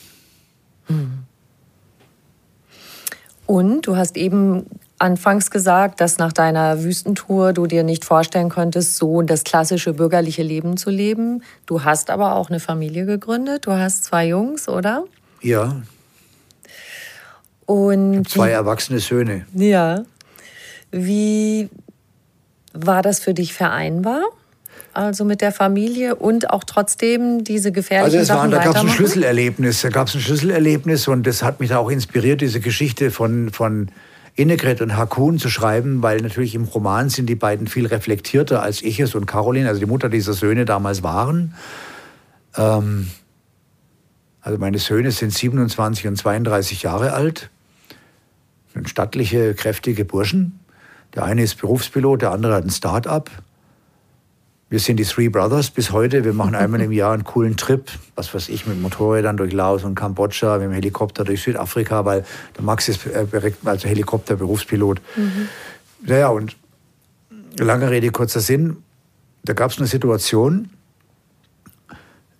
Und du hast eben anfangs gesagt, dass nach deiner Wüstentour du dir nicht vorstellen konntest, so das klassische bürgerliche Leben zu leben. Du hast aber auch eine Familie gegründet. Du hast zwei Jungs, oder? Ja. Und zwei erwachsene Söhne. Ja. Wie war das für dich vereinbar? Also mit der Familie und auch trotzdem diese gefährlichen also es Sachen war, Da gab es ein? Schlüsselerlebnis. Da gab es ein Schlüsselerlebnis und das hat mich da auch inspiriert, diese Geschichte von, von Innegret und Hakun zu schreiben, weil natürlich im Roman sind die beiden viel reflektierter, als ich es und Caroline, also die Mutter dieser Söhne, damals waren. Ähm, also meine Söhne sind 27 und 32 Jahre alt. Sind stattliche, kräftige Burschen. Der eine ist Berufspilot, der andere hat ein Start-up. Wir sind die Three Brothers bis heute. Wir machen einmal im Jahr einen coolen Trip, was weiß ich, mit Motorrädern durch Laos und Kambodscha, mit dem Helikopter durch Südafrika, weil der Max ist äh, direkt als Helikopter-Berufspilot. Mhm. Naja, und lange Rede, kurzer Sinn, da gab es eine Situation,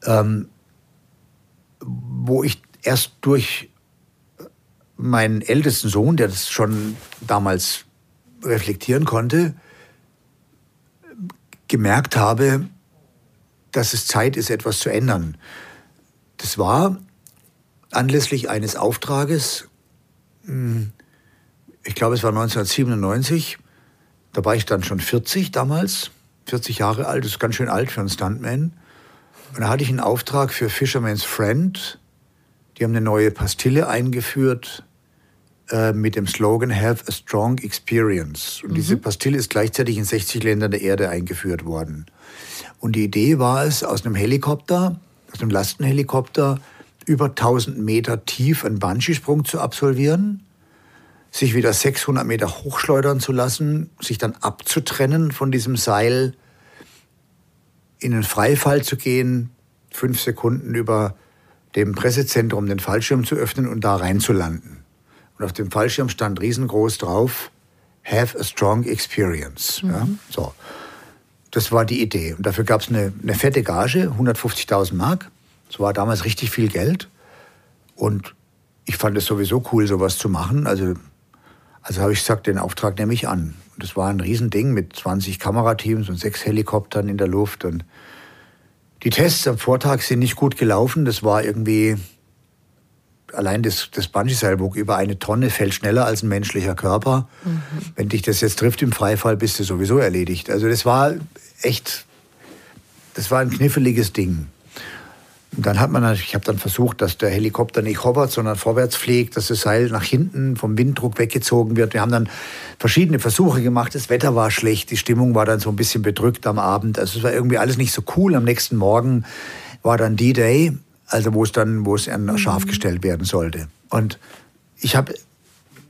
ähm, wo ich erst durch meinen ältesten Sohn, der das schon damals reflektieren konnte, gemerkt habe, dass es Zeit ist, etwas zu ändern. Das war anlässlich eines Auftrages, hm, ich glaube es war 1997, da war ich dann schon 40 damals, 40 Jahre alt, das ist ganz schön alt für einen Stuntman. Und da hatte ich einen Auftrag für Fisherman's Friend. Die haben eine neue Pastille eingeführt äh, mit dem Slogan Have a Strong Experience. Und mhm. diese Pastille ist gleichzeitig in 60 Ländern der Erde eingeführt worden. Und die Idee war es, aus einem Helikopter, aus einem Lastenhelikopter, über 1000 Meter tief einen Banschisprung zu absolvieren, sich wieder 600 Meter hochschleudern zu lassen, sich dann abzutrennen von diesem Seil, in den Freifall zu gehen, fünf Sekunden über dem Pressezentrum den Fallschirm zu öffnen und da reinzulanden. Und auf dem Fallschirm stand riesengroß drauf, have a strong experience. Mhm. Ja, so. Das war die Idee. Und dafür gab es eine, eine fette Gage, 150.000 Mark. Das war damals richtig viel Geld. Und ich fand es sowieso cool, sowas zu machen. Also, also habe ich gesagt, den Auftrag nehme ich an. Und das war ein Riesending mit 20 Kamerateams und sechs Helikoptern in der Luft. Und die Tests am Vortag sind nicht gut gelaufen. Das war irgendwie, allein das, das Bungee-Seilbuch über eine Tonne fällt schneller als ein menschlicher Körper. Mhm. Wenn dich das jetzt trifft im Freifall, bist du sowieso erledigt. Also das war echt, das war ein kniffliges Ding. Und dann hat man, ich habe dann versucht, dass der Helikopter nicht hovert, sondern vorwärts fliegt, dass das Seil nach hinten vom Winddruck weggezogen wird. Wir haben dann verschiedene Versuche gemacht. Das Wetter war schlecht, die Stimmung war dann so ein bisschen bedrückt am Abend. Also es war irgendwie alles nicht so cool. Am nächsten Morgen war dann D-Day, also wo es dann, wo es mhm. scharf gestellt werden sollte. Und ich habe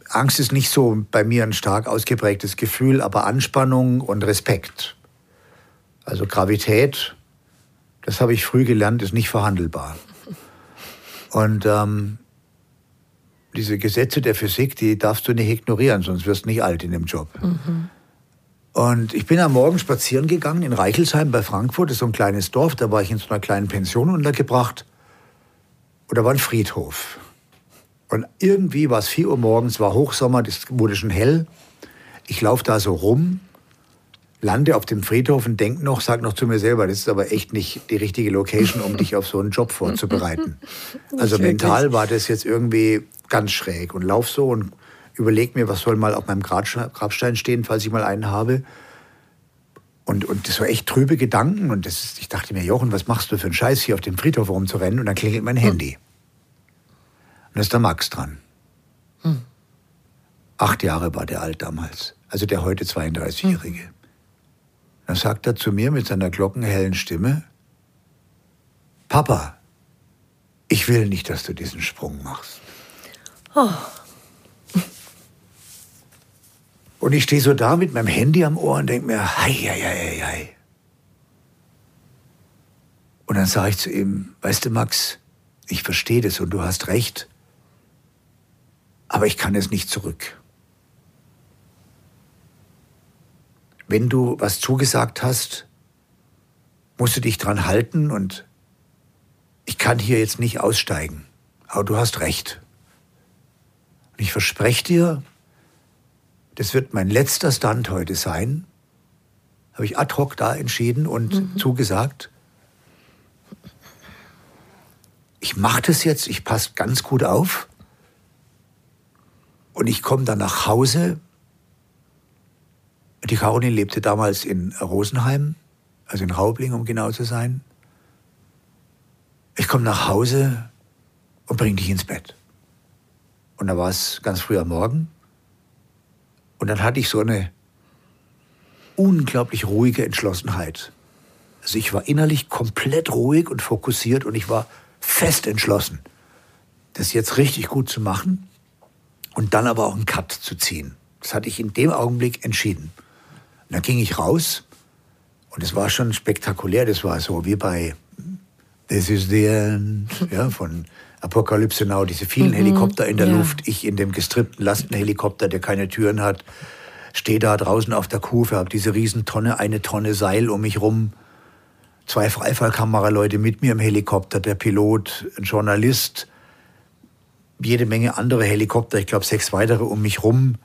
Angst ist nicht so bei mir ein stark ausgeprägtes Gefühl, aber Anspannung und Respekt. Also Gravität das habe ich früh gelernt, ist nicht verhandelbar. Und ähm, diese Gesetze der Physik, die darfst du nicht ignorieren, sonst wirst du nicht alt in dem Job. Mhm. Und ich bin am Morgen spazieren gegangen in Reichelsheim bei Frankfurt, das ist so ein kleines Dorf, da war ich in so einer kleinen Pension untergebracht. Und da war ein Friedhof. Und irgendwie war es 4 Uhr morgens, war Hochsommer, das wurde schon hell. Ich laufe da so rum lande auf dem Friedhof und denke noch, sag noch zu mir selber, das ist aber echt nicht die richtige Location, um dich auf so einen Job vorzubereiten. *laughs* Also mental war das jetzt irgendwie ganz schräg und lauf so und überleg mir, was soll mal auf meinem Grabstein stehen, falls ich mal einen habe. Und, und das war echt trübe Gedanken. Und das, ich dachte mir, Jochen, was machst du für einen Scheiß, hier auf dem Friedhof rumzurennen? Und dann klingelt mein Handy. Und da ist der Max dran. Hm. Acht Jahre war der alt damals. Also der heute 32-Jährige. Hm. Dann sagt er zu mir mit seiner glockenhellen Stimme, Papa, ich will nicht, dass du diesen Sprung machst. Oh. Und ich stehe so da mit meinem Handy am Ohr und denke mir, hei, hei, hei, hei. Und dann sage ich zu ihm, weißt du, Max, ich verstehe das und du hast recht, aber ich kann es nicht zurück. Wenn du was zugesagt hast, musst du dich dran halten und ich kann hier jetzt nicht aussteigen. Aber du hast recht. Und ich verspreche dir, das wird mein letzter Stand heute sein. Habe ich ad hoc da entschieden und mhm. zugesagt. Ich mache das jetzt, ich passe ganz gut auf. Und ich komme dann nach Hause. Die Caroline lebte damals in Rosenheim, also in Raubling, um genau zu sein. Ich komme nach Hause und bringe dich ins Bett. Und da war es ganz früh am Morgen. Und dann hatte ich so eine unglaublich ruhige Entschlossenheit. Also ich war innerlich komplett ruhig und fokussiert und ich war fest entschlossen, das jetzt richtig gut zu machen und dann aber auch einen Cut zu ziehen. Das hatte ich in dem Augenblick entschieden. Und dann ging ich raus und es war schon spektakulär. Das war so wie bei This is the End ja, von Apokalypse Now, diese vielen mhm, Helikopter in der ja. Luft, ich in dem gestrippten Lastenhelikopter, der keine Türen hat, stehe da draußen auf der Kufe, habe diese Riesentonne, eine Tonne Seil um mich rum, zwei Freifallkameraleute mit mir im Helikopter, der Pilot, ein Journalist, jede Menge andere Helikopter, ich glaube sechs weitere um mich rum.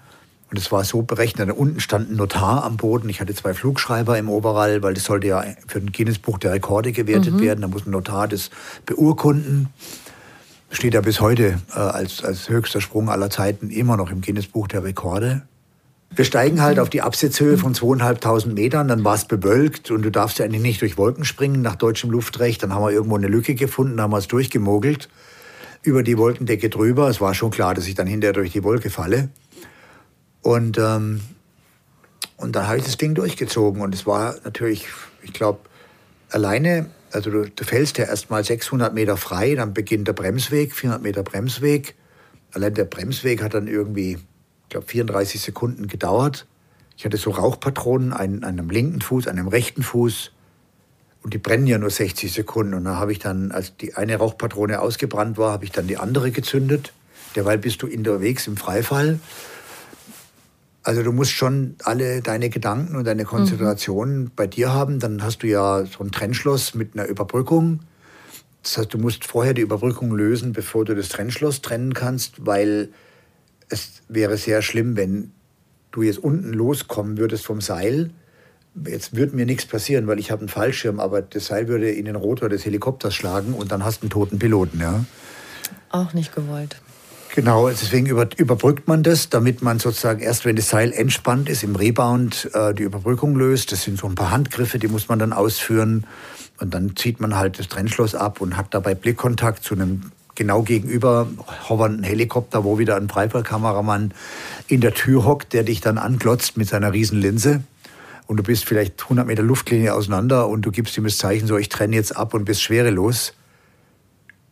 Und es war so berechnet. Da unten stand ein Notar am Boden. Ich hatte zwei Flugschreiber im Oberall, weil das sollte ja für ein Guinness-Buch der Rekorde gewertet mhm. werden. Da muss ein Notar das beurkunden steht ja bis heute äh, als, als höchster Sprung aller Zeiten immer noch im Guinness-Buch der Rekorde. Wir steigen halt auf die Absitzhöhe von zweieinhalbtausend Metern, dann war es bewölkt und du darfst ja eigentlich nicht durch Wolken springen nach deutschem Luftrecht. Dann haben wir irgendwo eine Lücke gefunden, haben wir es durchgemogelt über die Wolkendecke drüber. Es war schon klar, dass ich dann hinterher durch die Wolke falle. Und, ähm, und dann habe ich das Ding durchgezogen und es war natürlich, ich glaube, alleine also du, du fällst ja erst mal 600 Meter frei, dann beginnt der Bremsweg, 400 Meter Bremsweg. Allein der Bremsweg hat dann irgendwie, ich glaube, 34 Sekunden gedauert. Ich hatte so Rauchpatronen, einen am linken Fuß, einen am rechten Fuß. Und die brennen ja nur 60 Sekunden. Und da habe ich dann, als die eine Rauchpatrone ausgebrannt war, habe ich dann die andere gezündet. Derweil bist du unterwegs im Freifall. Also du musst schon alle deine Gedanken und deine Konzentration mhm. bei dir haben. Dann hast du ja so ein Trennschloss mit einer Überbrückung. Das heißt, du musst vorher die Überbrückung lösen, bevor du das Trennschloss trennen kannst, weil es wäre sehr schlimm, wenn du jetzt unten loskommen würdest vom Seil. Jetzt würde mir nichts passieren, weil ich habe einen Fallschirm, aber das Seil würde in den Rotor des Helikopters schlagen und dann hast du einen toten Piloten, ja. Auch nicht gewollt. Genau, deswegen über, überbrückt man das, damit man sozusagen erst, wenn das Seil entspannt ist, im Rebound äh, die Überbrückung löst. Das sind so ein paar Handgriffe, die muss man dann ausführen. Und dann zieht man halt das Trennschloss ab und hat dabei Blickkontakt zu einem genau gegenüber hovernden Helikopter, wo wieder ein Breitbandkameramann in der Tür hockt, der dich dann anglotzt mit seiner Riesenlinse. Und du bist vielleicht 100 Meter Luftlinie auseinander und du gibst ihm das Zeichen so, ich trenne jetzt ab und bist schwerelos.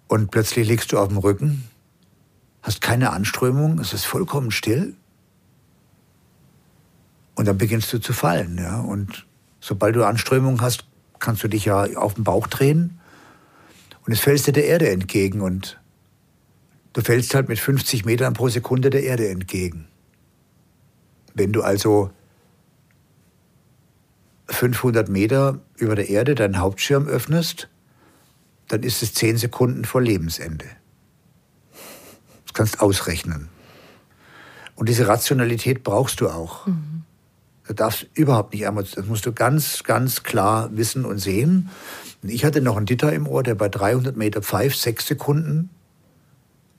Und plötzlich liegst du auf dem Rücken hast keine Anströmung, es ist vollkommen still. Und dann beginnst du zu fallen. Ja? Und sobald du Anströmung hast, kannst du dich ja auf den Bauch drehen und es fällst dir der Erde entgegen und du fällst halt mit 50 Metern pro Sekunde der Erde entgegen. Wenn du also 500 Meter über der Erde deinen Hauptschirm öffnest, dann ist es 10 Sekunden vor Lebensende. Das kannst ausrechnen. Und diese Rationalität brauchst du auch. Mhm. Du darfst überhaupt nicht einmal, das musst du ganz, ganz klar wissen und sehen. Und ich hatte noch einen Ditter im Ohr, der bei 300 Meter pfeift, sechs Sekunden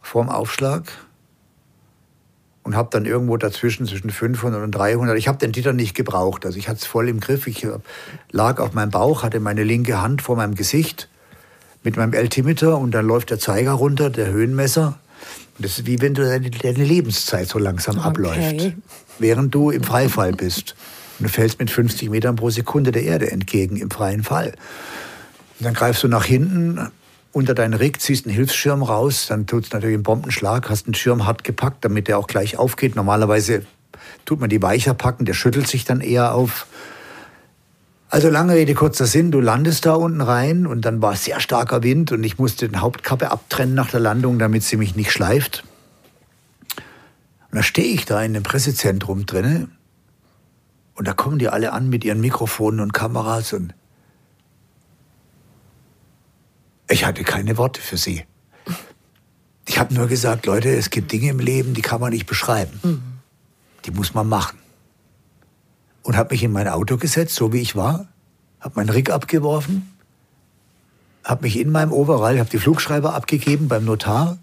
vorm Aufschlag. Und und habe dann irgendwo dazwischen zwischen 500 und 300. Ich habe den Titel nicht gebraucht, also ich hatte es voll im Griff. Ich lag auf meinem Bauch, hatte meine linke Hand vor meinem Gesicht mit meinem Altimeter und dann läuft der Zeiger runter, der Höhenmesser. Und das ist wie wenn du deine, deine Lebenszeit so langsam okay. abläuft, während du im Freifall bist. Und du fällst mit 50 Metern pro Sekunde der Erde entgegen im freien Fall. Und dann greifst du nach hinten, unter deinen Rig, ziehst einen Hilfsschirm raus, dann tut es natürlich einen Bombenschlag, hast den Schirm hart gepackt, damit der auch gleich aufgeht. Normalerweise tut man die weicher packen, der schüttelt sich dann eher auf. Also lange Rede, kurzer Sinn, du landest da unten rein und dann war sehr starker Wind und ich musste den Hauptkappe abtrennen nach der Landung, damit sie mich nicht schleift. Und da stehe ich da in dem Pressezentrum drinne und da kommen die alle an mit ihren Mikrofonen und Kameras und Ich hatte keine Worte für sie. Ich habe nur gesagt, Leute, es gibt Dinge im Leben, die kann man nicht beschreiben. Mhm. Die muss man machen. Und habe mich in mein Auto gesetzt, so wie ich war, habe meinen Rig abgeworfen, habe mich in meinem Overall, habe die Flugschreiber abgegeben beim Notar,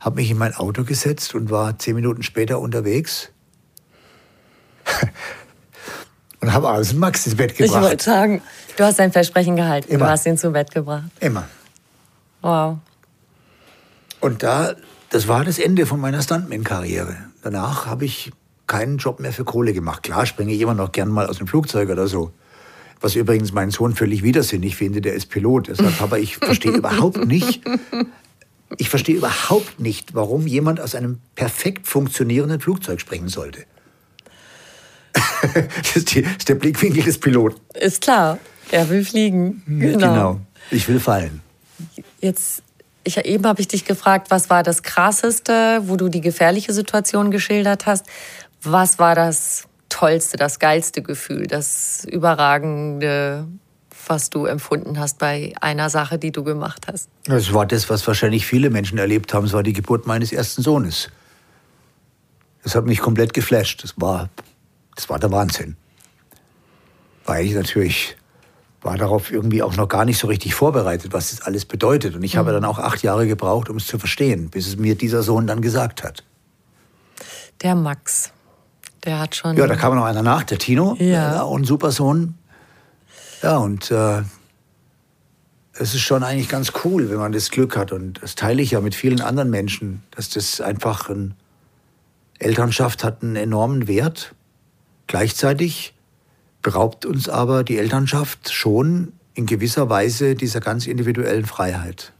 habe mich in mein Auto gesetzt und war zehn Minuten später unterwegs. *laughs* und habe alles Max ins Bett gebracht. Ich wollte sagen, du hast dein Versprechen gehalten. Immer. Du hast ihn zu Bett gebracht. Immer. Wow. Und da, das war das Ende von meiner Stuntman-Karriere. Danach habe ich keinen Job mehr für Kohle gemacht. Klar springe ich immer noch gern mal aus dem Flugzeug oder so. Was übrigens mein Sohn völlig widersinnig findet, der ist Pilot. Er sagt, Papa, ich verstehe überhaupt nicht, ich verstehe überhaupt nicht, warum jemand aus einem perfekt funktionierenden Flugzeug springen sollte. *laughs* das, ist die, das ist der Blickwinkel des Piloten. Ist klar, er will fliegen. Genau. genau. Ich will fallen. Jetzt, ich, eben habe ich dich gefragt, was war das Krasseste, wo du die gefährliche Situation geschildert hast? Was war das Tollste, das geilste Gefühl, das Überragende, was du empfunden hast bei einer Sache, die du gemacht hast? Es war das, was wahrscheinlich viele Menschen erlebt haben. Es war die Geburt meines ersten Sohnes. Das hat mich komplett geflasht. Das war, das war der Wahnsinn. Weil ich natürlich war darauf irgendwie auch noch gar nicht so richtig vorbereitet, was das alles bedeutet. Und ich mhm. habe dann auch acht Jahre gebraucht, um es zu verstehen, bis es mir dieser Sohn dann gesagt hat. Der Max, der hat schon. Ja, da kam noch einer nach, der Tino, ja. auch ein super Sohn. Ja, und äh, es ist schon eigentlich ganz cool, wenn man das Glück hat. Und das teile ich ja mit vielen anderen Menschen, dass das einfach ein Elternschaft hat einen enormen Wert. Gleichzeitig beraubt uns aber die Elternschaft schon in gewisser Weise dieser ganz individuellen Freiheit.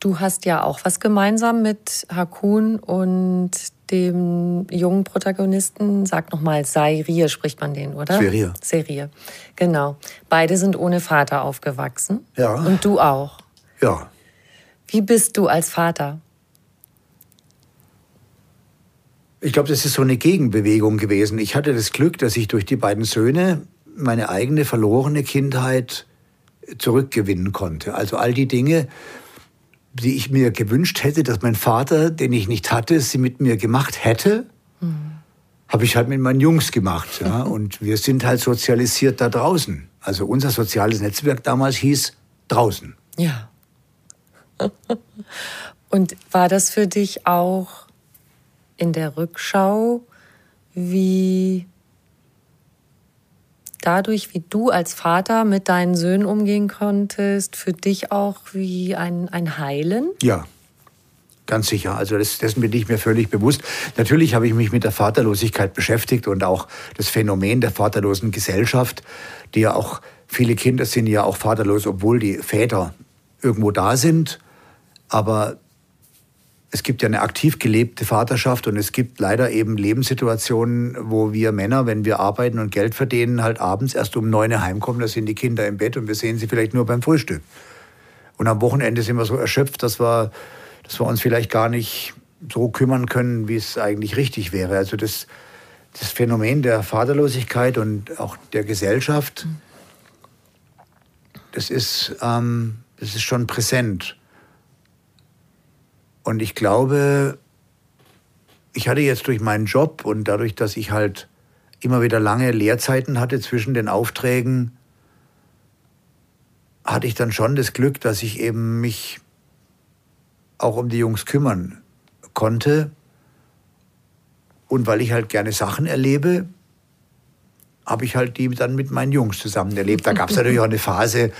Du hast ja auch was gemeinsam mit Hakun und dem jungen Protagonisten. Sag nochmal, Sairie spricht man den, oder? Serie. Serie, genau. Beide sind ohne Vater aufgewachsen. Ja. Und du auch. Ja. Wie bist du als Vater? Ich glaube, das ist so eine Gegenbewegung gewesen. Ich hatte das Glück, dass ich durch die beiden Söhne meine eigene verlorene Kindheit zurückgewinnen konnte. Also all die Dinge, die ich mir gewünscht hätte, dass mein Vater, den ich nicht hatte, sie mit mir gemacht hätte, mhm. habe ich halt mit meinen Jungs gemacht. Ja? *laughs* Und wir sind halt sozialisiert da draußen. Also unser soziales Netzwerk damals hieß draußen. Ja. Und war das für dich auch in der Rückschau, wie dadurch, wie du als Vater mit deinen Söhnen umgehen konntest, für dich auch wie ein, ein Heilen? Ja, ganz sicher. Also das, dessen bin ich mir völlig bewusst. Natürlich habe ich mich mit der Vaterlosigkeit beschäftigt und auch das Phänomen der vaterlosen Gesellschaft, die ja auch, viele Kinder sind ja auch vaterlos, obwohl die Väter irgendwo da sind. Aber es gibt ja eine aktiv gelebte Vaterschaft und es gibt leider eben Lebenssituationen, wo wir Männer, wenn wir arbeiten und Geld verdienen, halt abends erst um neun heimkommen, da sind die Kinder im Bett und wir sehen sie vielleicht nur beim Frühstück. Und am Wochenende sind wir so erschöpft, dass wir, dass wir uns vielleicht gar nicht so kümmern können, wie es eigentlich richtig wäre. Also das, das Phänomen der Vaterlosigkeit und auch der Gesellschaft, das ist, ähm, das ist schon präsent. Und ich glaube, ich hatte jetzt durch meinen Job und dadurch, dass ich halt immer wieder lange Lehrzeiten hatte zwischen den Aufträgen, hatte ich dann schon das Glück, dass ich eben mich auch um die Jungs kümmern konnte. Und weil ich halt gerne Sachen erlebe, habe ich halt die dann mit meinen Jungs zusammen erlebt. Da gab es natürlich auch eine Phase,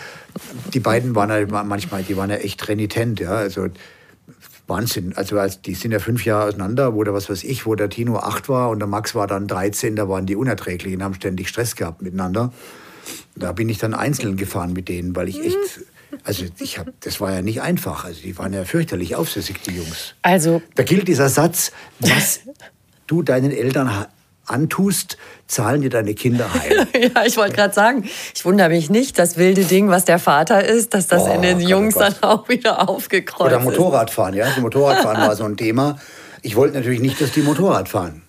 die beiden waren halt manchmal, die waren ja echt renitent, ja, also Wahnsinn. Also als, die sind ja fünf Jahre auseinander, wo der, was weiß ich, wo der Tino acht war und der Max war dann 13, da waren die unerträglich und haben ständig Stress gehabt miteinander. Da bin ich dann einzeln gefahren mit denen, weil ich echt, also ich hab, das war ja nicht einfach. Also die waren ja fürchterlich aufsässig, die Jungs. Also. Da gilt dieser Satz, was du deinen Eltern antust, zahlen dir deine Kinder heim. *laughs* ja, ich wollte gerade sagen, ich wundere mich nicht, das wilde Ding, was der Vater ist, dass das oh, in den Jungs dann auch wieder aufgekreuzt Oder Motorradfahren, ja. Das Motorradfahren war so ein Thema. Ich wollte natürlich nicht, dass die Motorrad fahren.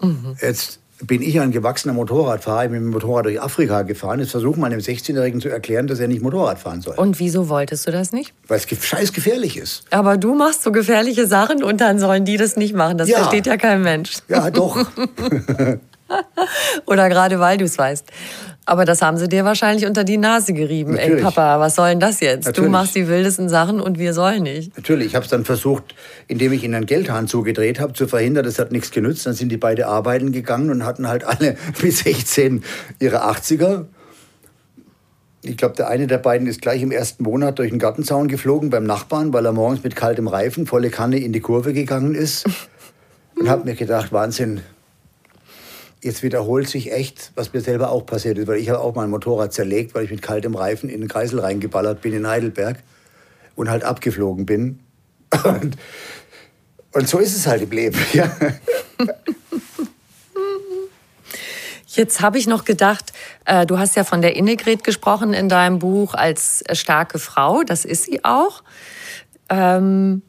Mhm. Jetzt bin ich ein gewachsener Motorradfahrer. Ich bin mit dem Motorrad durch Afrika gefahren. Jetzt versuche mal einem 16-Jährigen zu erklären, dass er nicht Motorrad fahren soll. Und wieso wolltest du das nicht? Weil es scheiß gefährlich ist. Aber du machst so gefährliche Sachen und dann sollen die das nicht machen. Das ja. versteht ja kein Mensch. Ja, doch. *laughs* *laughs* Oder gerade weil du es weißt. Aber das haben sie dir wahrscheinlich unter die Nase gerieben. Natürlich. Ey, Papa, was soll denn das jetzt? Natürlich. Du machst die wildesten Sachen und wir sollen nicht. Natürlich. Ich habe es dann versucht, indem ich ihnen einen Geldhahn zugedreht habe, zu verhindern. Das hat nichts genützt. Dann sind die beide arbeiten gegangen und hatten halt alle *laughs* bis 16 ihre 80er. Ich glaube, der eine der beiden ist gleich im ersten Monat durch den Gartenzaun geflogen beim Nachbarn, weil er morgens mit kaltem Reifen volle Kanne in die Kurve gegangen ist. und habe mir gedacht, Wahnsinn, jetzt wiederholt sich echt, was mir selber auch passiert ist, weil ich habe auch mein Motorrad zerlegt, weil ich mit kaltem Reifen in den Kreisel reingeballert bin in Heidelberg und halt abgeflogen bin. *laughs* Und, und so ist es halt im Leben. *laughs* Ja. Jetzt habe ich noch gedacht, äh, du hast ja von der Innegret gesprochen in deinem Buch als starke Frau. Das ist sie auch. Ähm,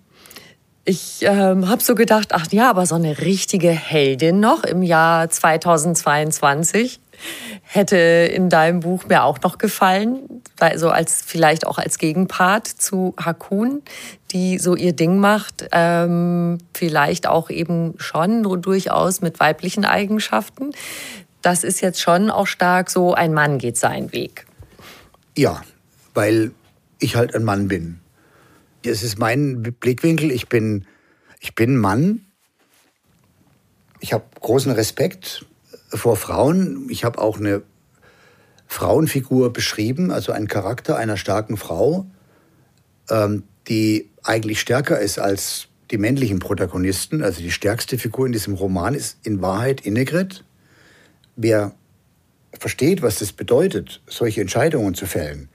ich ähm, habe so gedacht, ach ja, aber so eine richtige Heldin noch im Jahr 2022 hätte in deinem Buch mir auch noch gefallen, also als vielleicht auch als Gegenpart zu Hakun, die so ihr Ding macht, ähm, vielleicht auch eben schon durchaus mit weiblichen Eigenschaften. Das ist jetzt schon auch stark so, ein Mann geht seinen Weg. Ja, weil ich halt ein Mann bin. Es ist mein Blickwinkel. Ich bin, ich bin Mann. Ich habe großen Respekt vor Frauen. Ich habe auch eine Frauenfigur beschrieben, also einen Charakter einer starken Frau, ähm, die eigentlich stärker ist als die männlichen Protagonisten. Also die stärkste Figur in diesem Roman ist in Wahrheit Innegret. Wer versteht, was das bedeutet, solche Entscheidungen zu fällen,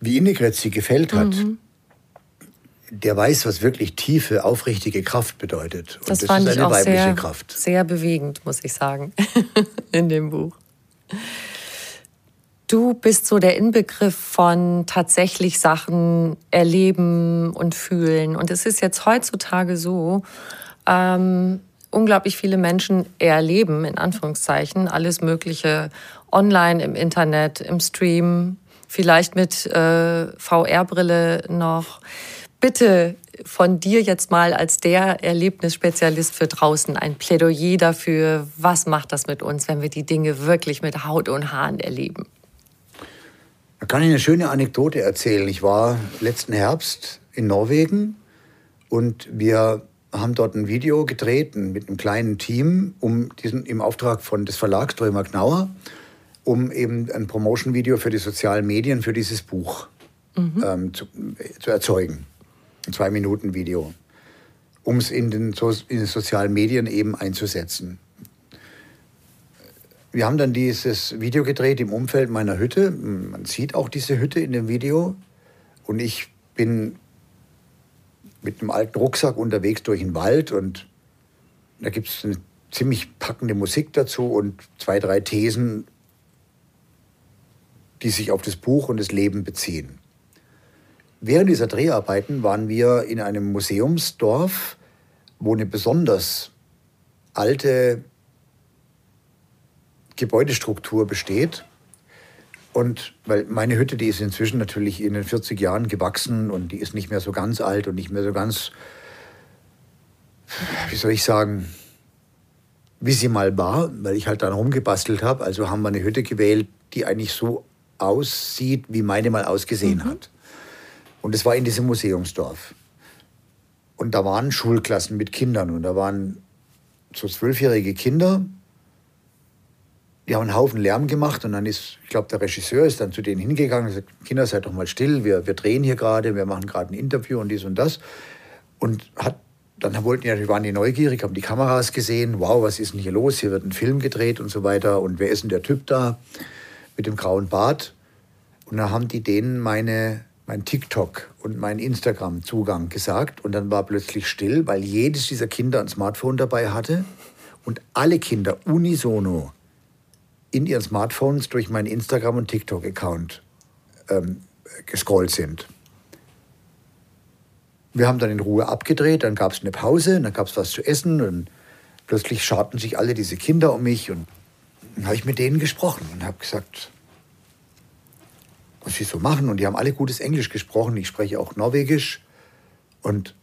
wie Innegret sie gefällt hat, mhm der weiß, was wirklich tiefe, aufrichtige Kraft bedeutet. Und das, das fand ist eine ich auch weibliche sehr, Kraft. Sehr bewegend, muss ich sagen, *laughs* in dem Buch. Du bist so der Inbegriff von tatsächlich Sachen erleben und fühlen. Und es ist jetzt heutzutage so, ähm, unglaublich viele Menschen erleben, in Anführungszeichen, alles Mögliche online, im Internet, im Stream, vielleicht mit äh, VR-Brille noch bitte von dir jetzt mal als der Erlebnisspezialist für draußen ein Plädoyer dafür, was macht das mit uns, wenn wir die Dinge wirklich mit Haut und Haaren erleben? Da kann ich eine schöne Anekdote erzählen. Ich war letzten Herbst in Norwegen und wir haben dort ein Video gedreht mit einem kleinen Team um diesen, im Auftrag von des Verlags Drömer Knauer, um eben ein Promotion-Video für die sozialen Medien für dieses Buch mhm. ähm, zu, zu erzeugen ein Zwei-Minuten-Video, um es in den, so in den sozialen Medien eben einzusetzen. Wir haben dann dieses Video gedreht im Umfeld meiner Hütte. Man sieht auch diese Hütte in dem Video. Und ich bin mit einem alten Rucksack unterwegs durch den Wald und da gibt es eine ziemlich packende Musik dazu und zwei, drei Thesen, die sich auf das Buch und das Leben beziehen. Während dieser Dreharbeiten waren wir in einem Museumsdorf, wo eine besonders alte Gebäudestruktur besteht. Und weil meine Hütte, die ist inzwischen natürlich in den 40 Jahren gewachsen und die ist nicht mehr so ganz alt und nicht mehr so ganz, wie soll ich sagen, wie sie mal war, weil ich halt dann rumgebastelt habe. Also haben wir eine Hütte gewählt, die eigentlich so aussieht, wie meine mal ausgesehen mhm. hat. Und es war in diesem Museumsdorf. Und da waren Schulklassen mit Kindern. Und da waren so zwölfjährige Kinder, die haben einen Haufen Lärm gemacht. Und dann ist, ich glaube, der Regisseur ist dann zu denen hingegangen und gesagt, Kinder, seid doch mal still, wir, wir drehen hier gerade, wir machen gerade ein Interview und dies und das. Und hat, dann wollten die, waren die neugierig, haben die Kameras gesehen, wow, was ist denn hier los, hier wird ein Film gedreht und so weiter. Und wer ist denn der Typ da mit dem grauen Bart? Und dann haben die denen meine, mein TikTok und mein Instagram-Zugang gesagt und dann war plötzlich still, weil jedes dieser Kinder ein Smartphone dabei hatte und alle Kinder unisono in ihren Smartphones durch meinen Instagram- und TikTok-Account ähm, gescrollt sind. Wir haben dann in Ruhe abgedreht, dann gab es eine Pause, dann gab es was zu essen und plötzlich scharten sich alle diese Kinder um mich und dann habe ich mit denen gesprochen und habe gesagt, was sie so machen. Und die haben alle gutes Englisch gesprochen. Ich spreche auch Norwegisch. Und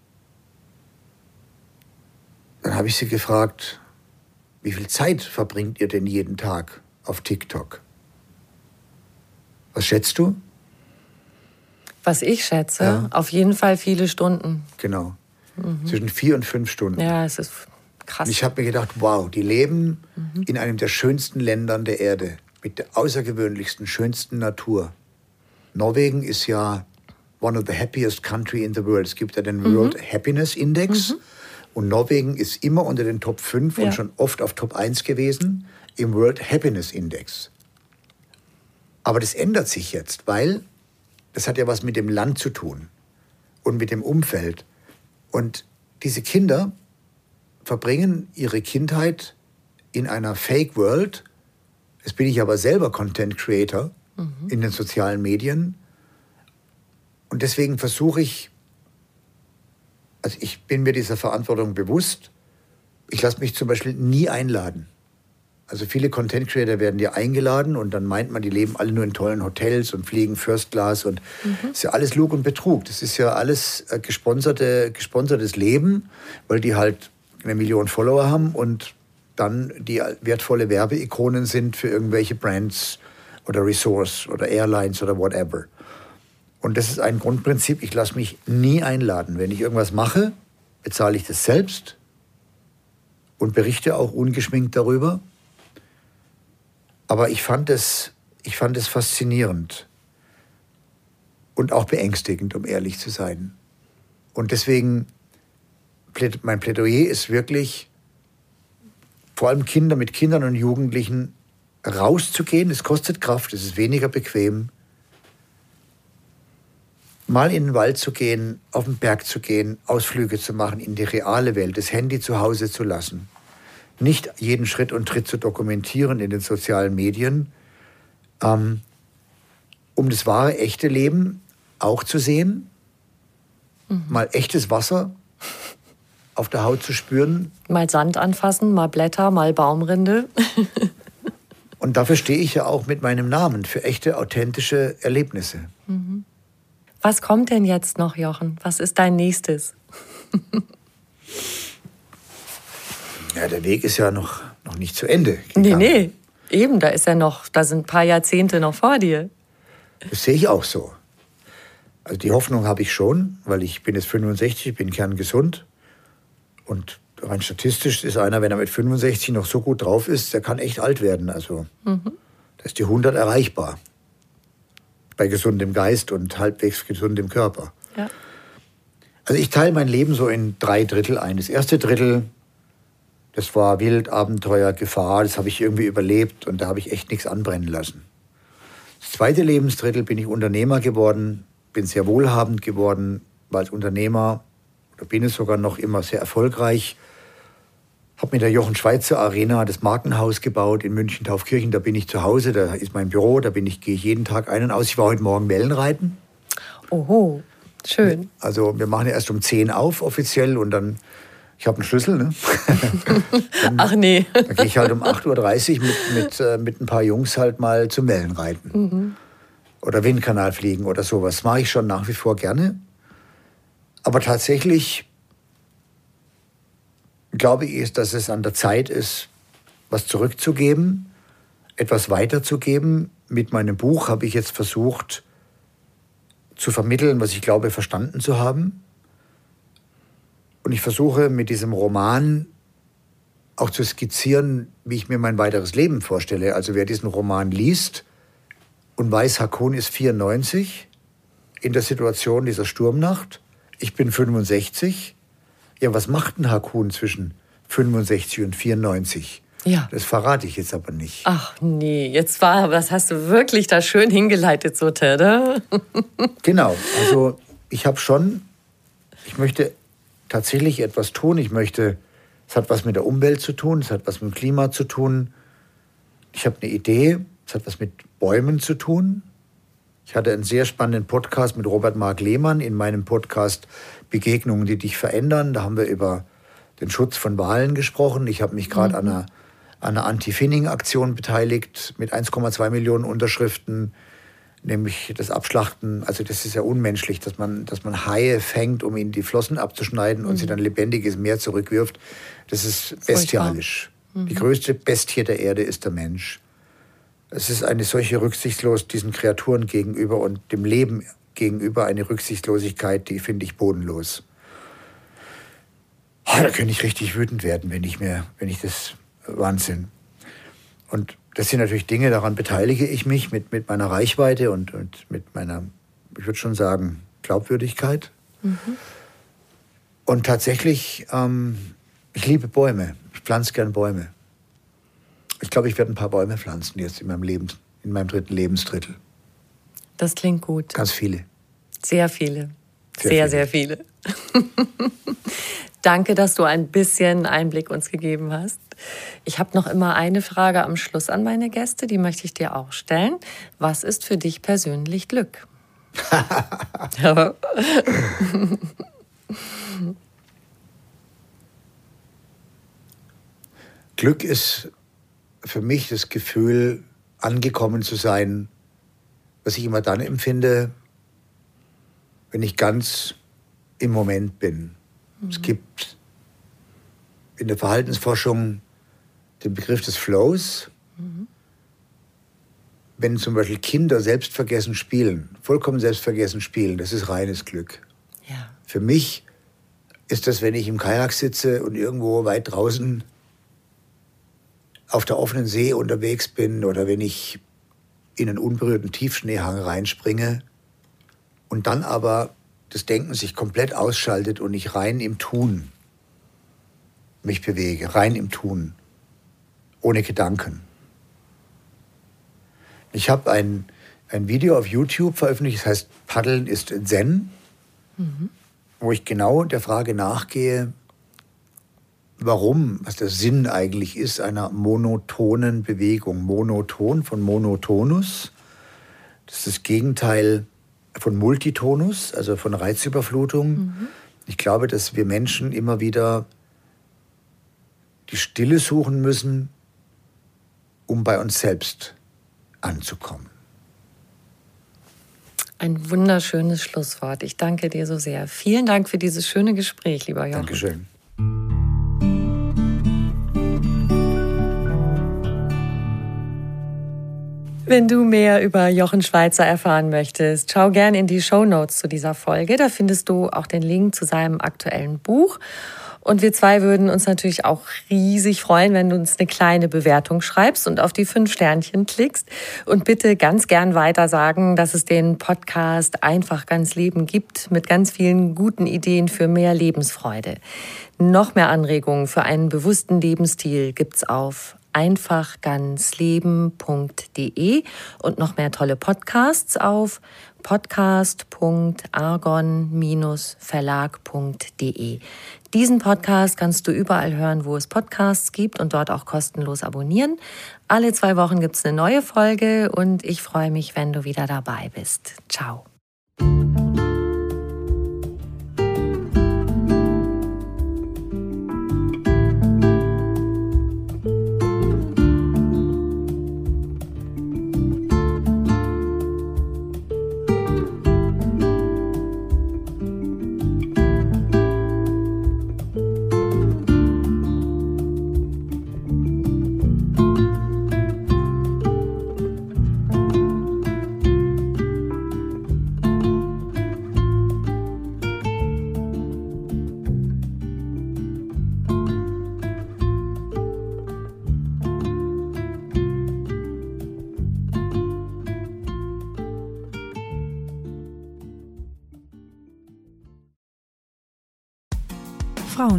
dann habe ich sie gefragt, wie viel Zeit verbringt ihr denn jeden Tag auf TikTok? Was schätzt du? Was ich schätze, ja. auf jeden Fall viele Stunden. Genau. Mhm. Zwischen vier und fünf Stunden. Ja, es ist krass. Und ich habe mir gedacht, wow, die leben mhm. in einem der schönsten Ländern der Erde, mit der außergewöhnlichsten, schönsten Natur. Norwegen ist ja one of the happiest country in the world. Es gibt ja den mhm. World Happiness Index. Mhm. Und Norwegen ist immer unter den Top 5 ja. und schon oft auf Top 1 gewesen im World Happiness Index. Aber das ändert sich jetzt, weil das hat ja was mit dem Land zu tun und mit dem Umfeld. Und diese Kinder verbringen ihre Kindheit in einer Fake World. Jetzt bin ich aber selber Content Creator mhm. in den sozialen Medien. Und deswegen versuche ich, also ich bin mir dieser Verantwortung bewusst. Ich lasse mich zum Beispiel nie einladen. Also viele Content Creator werden ja eingeladen und dann meint man, die leben alle nur in tollen Hotels und fliegen First Class und mhm. ist ja alles Lug und Betrug. Das ist ja alles äh, gesponserte, gesponsertes Leben, weil die halt eine Million Follower haben und dann die wertvolle Werbeikonen sind für irgendwelche Brands oder Resource oder Airlines oder whatever. Und das ist ein Grundprinzip, ich lasse mich nie einladen. Wenn ich irgendwas mache, bezahle ich das selbst und berichte auch ungeschminkt darüber. Aber ich fand es, ich fand es faszinierend und auch beängstigend, um ehrlich zu sein. Und deswegen, mein Plädoyer ist wirklich, vor allem Kinder mit Kindern und Jugendlichen rauszugehen. Es kostet Kraft, es ist weniger bequem. Mal in den Wald zu gehen, auf den Berg zu gehen, Ausflüge zu machen in die reale Welt, das Handy zu Hause zu lassen nicht jeden Schritt und Tritt zu dokumentieren in den sozialen Medien, ähm, um das wahre, echte Leben auch zu sehen, mhm. mal echtes Wasser auf der Haut zu spüren. Mal Sand anfassen, mal Blätter, mal Baumrinde. *laughs* und dafür stehe ich ja auch mit meinem Namen für echte, authentische Erlebnisse. Mhm. Was kommt denn jetzt noch, Jochen? Was ist dein nächstes? *laughs* Ja, der Weg ist ja noch, noch nicht zu Ende. Gegangen. Nee, nee. Eben, da ist ja noch, da sind ein paar Jahrzehnte noch vor dir. Das sehe ich auch so. Also die Hoffnung habe ich schon, weil ich bin jetzt 65, bin kerngesund. Und rein statistisch ist einer, wenn er mit 65 noch so gut drauf ist, der kann echt alt werden. Also mhm. da ist die 100 erreichbar. Bei gesundem Geist und halbwegs gesundem Körper. Ja. Also ich teile mein Leben so in drei Drittel ein. Das erste Drittel das war Wild, Abenteuer, Gefahr, das habe ich irgendwie überlebt und da habe ich echt nichts anbrennen lassen. Das zweite Lebensdrittel bin ich Unternehmer geworden, bin sehr wohlhabend geworden, war als Unternehmer oder bin es sogar noch immer sehr erfolgreich. Habe mit der Jochen Schweizer Arena das Markenhaus gebaut in München Taufkirchen. Da bin ich zu Hause, da ist mein Büro, da bin ich gehe ich jeden Tag ein und aus. Ich war heute Morgen Wellenreiten. Oho, schön. Also wir machen ja erst um 10 auf offiziell und dann ich habe einen Schlüssel, ne? dann, *laughs* Ach nee. *laughs* Da gehe ich halt um 8.30 Uhr mit, mit, äh, mit ein paar Jungs halt mal zum Wellenreiten. Mhm. Oder Windkanal fliegen oder sowas. Mache ich schon nach wie vor gerne. Aber tatsächlich glaube ich, dass es an der Zeit ist, was zurückzugeben, etwas weiterzugeben. Mit meinem Buch habe ich jetzt versucht zu vermitteln, was ich glaube verstanden zu haben Und ich versuche mit diesem Roman auch zu skizzieren, wie ich mir mein weiteres Leben vorstelle. Also wer diesen Roman liest und weiß, Hakun ist 94 in der Situation dieser Sturmnacht, ich bin 65. Ja, was macht ein Hakun zwischen 65 und 94? Ja. Das verrate ich jetzt aber nicht. Ach nee, jetzt war, das hast du wirklich da schön hingeleitet, so Tedde. *laughs* genau, also ich habe schon, ich möchte tatsächlich etwas tun. Ich möchte, es hat was mit der Umwelt zu tun, es hat was mit dem Klima zu tun. Ich habe eine Idee, es hat was mit Bäumen zu tun. Ich hatte einen sehr spannenden Podcast mit Robert Mark Lehmann in meinem Podcast Begegnungen, die dich verändern. Da haben wir über den Schutz von Wahlen gesprochen. Ich habe mich gerade mhm. an einer, einer Anti-Finning-Aktion beteiligt mit 1,2 Millionen Unterschriften, nämlich das Abschlachten. Also das ist ja unmenschlich, dass man, dass man Haie fängt, um ihnen die Flossen abzuschneiden mhm. und sie mhm. dann lebendig ins Meer zurückwirft. Das ist bestialisch. Mhm. Die größte Bestie der Erde ist der Mensch. Es ist eine solche Rücksichtslos diesen Kreaturen gegenüber und dem Leben gegenüber eine Rücksichtslosigkeit, die finde ich bodenlos. Oh, da könnte ich richtig wütend werden, wenn ich mir, wenn ich das Wahnsinn. Und das sind natürlich Dinge, daran beteilige ich mich mit, mit meiner Reichweite und, und mit meiner, ich würde schon sagen, Glaubwürdigkeit. Mhm. Und tatsächlich, ähm, ich liebe Bäume. Ich pflanze gern Bäume. Ich glaube, ich werde ein paar Bäume pflanzen jetzt in meinem Leben, in meinem dritten Lebensdrittel. Das klingt gut. Ganz viele. Sehr viele. Sehr, sehr viele. Sehr viele. *laughs* Danke, dass du ein bisschen Einblick uns gegeben hast. Ich habe noch immer eine Frage am Schluss an meine Gäste, die möchte ich dir auch stellen. Was ist für dich persönlich Glück? *laughs* Glück ist für mich das Gefühl, angekommen zu sein, was ich immer dann empfinde, wenn ich ganz im Moment bin. Mhm. Es gibt in der Verhaltensforschung den Begriff des Flows. Mhm. Wenn zum Beispiel Kinder selbstvergessen spielen, vollkommen selbstvergessen spielen, das ist reines Glück. Ja. Für mich ist das, wenn ich im Kajak sitze und irgendwo weit draußen auf der offenen See unterwegs bin oder wenn ich in einen unberührten Tiefschneehang reinspringe und dann aber das Denken sich komplett ausschaltet und ich rein im Tun mich bewege, rein im Tun, ohne Gedanken. Ich habe ein, ein Video auf YouTube veröffentlicht, das heißt Paddeln ist Zen, mhm. wo ich genau der Frage nachgehe, warum, was der Sinn eigentlich ist einer monotonen Bewegung. Monoton von Monotonus, das ist das Gegenteil von Multitonus, also von Reizüberflutung. Mhm. Ich glaube, dass wir Menschen immer wieder die Stille suchen müssen, um bei uns selbst anzukommen. Ein wunderschönes Schlusswort. Ich danke dir so sehr. Vielen Dank für dieses schöne Gespräch, lieber Jochen. Dankeschön. Wenn du mehr über Jochen Schweizer erfahren möchtest, schau gern in die Show Notes zu dieser Folge. Da findest du auch den Link zu seinem aktuellen Buch. Und wir zwei würden uns natürlich auch riesig freuen, wenn du uns eine kleine Bewertung schreibst und auf die fünf Sternchen klickst. Und bitte ganz gern weiter sagen, dass es den Podcast Einfach ganz Leben gibt mit ganz vielen guten Ideen für mehr Lebensfreude. Noch mehr Anregungen für einen bewussten Lebensstil gibt's auf einfachganzleben.de und noch mehr tolle Podcasts auf podcast.argon-verlag.de. Diesen Podcast kannst du überall hören, wo es Podcasts gibt und dort auch kostenlos abonnieren. Alle zwei Wochen gibt es eine neue Folge und ich freue mich, wenn du wieder dabei bist. Ciao.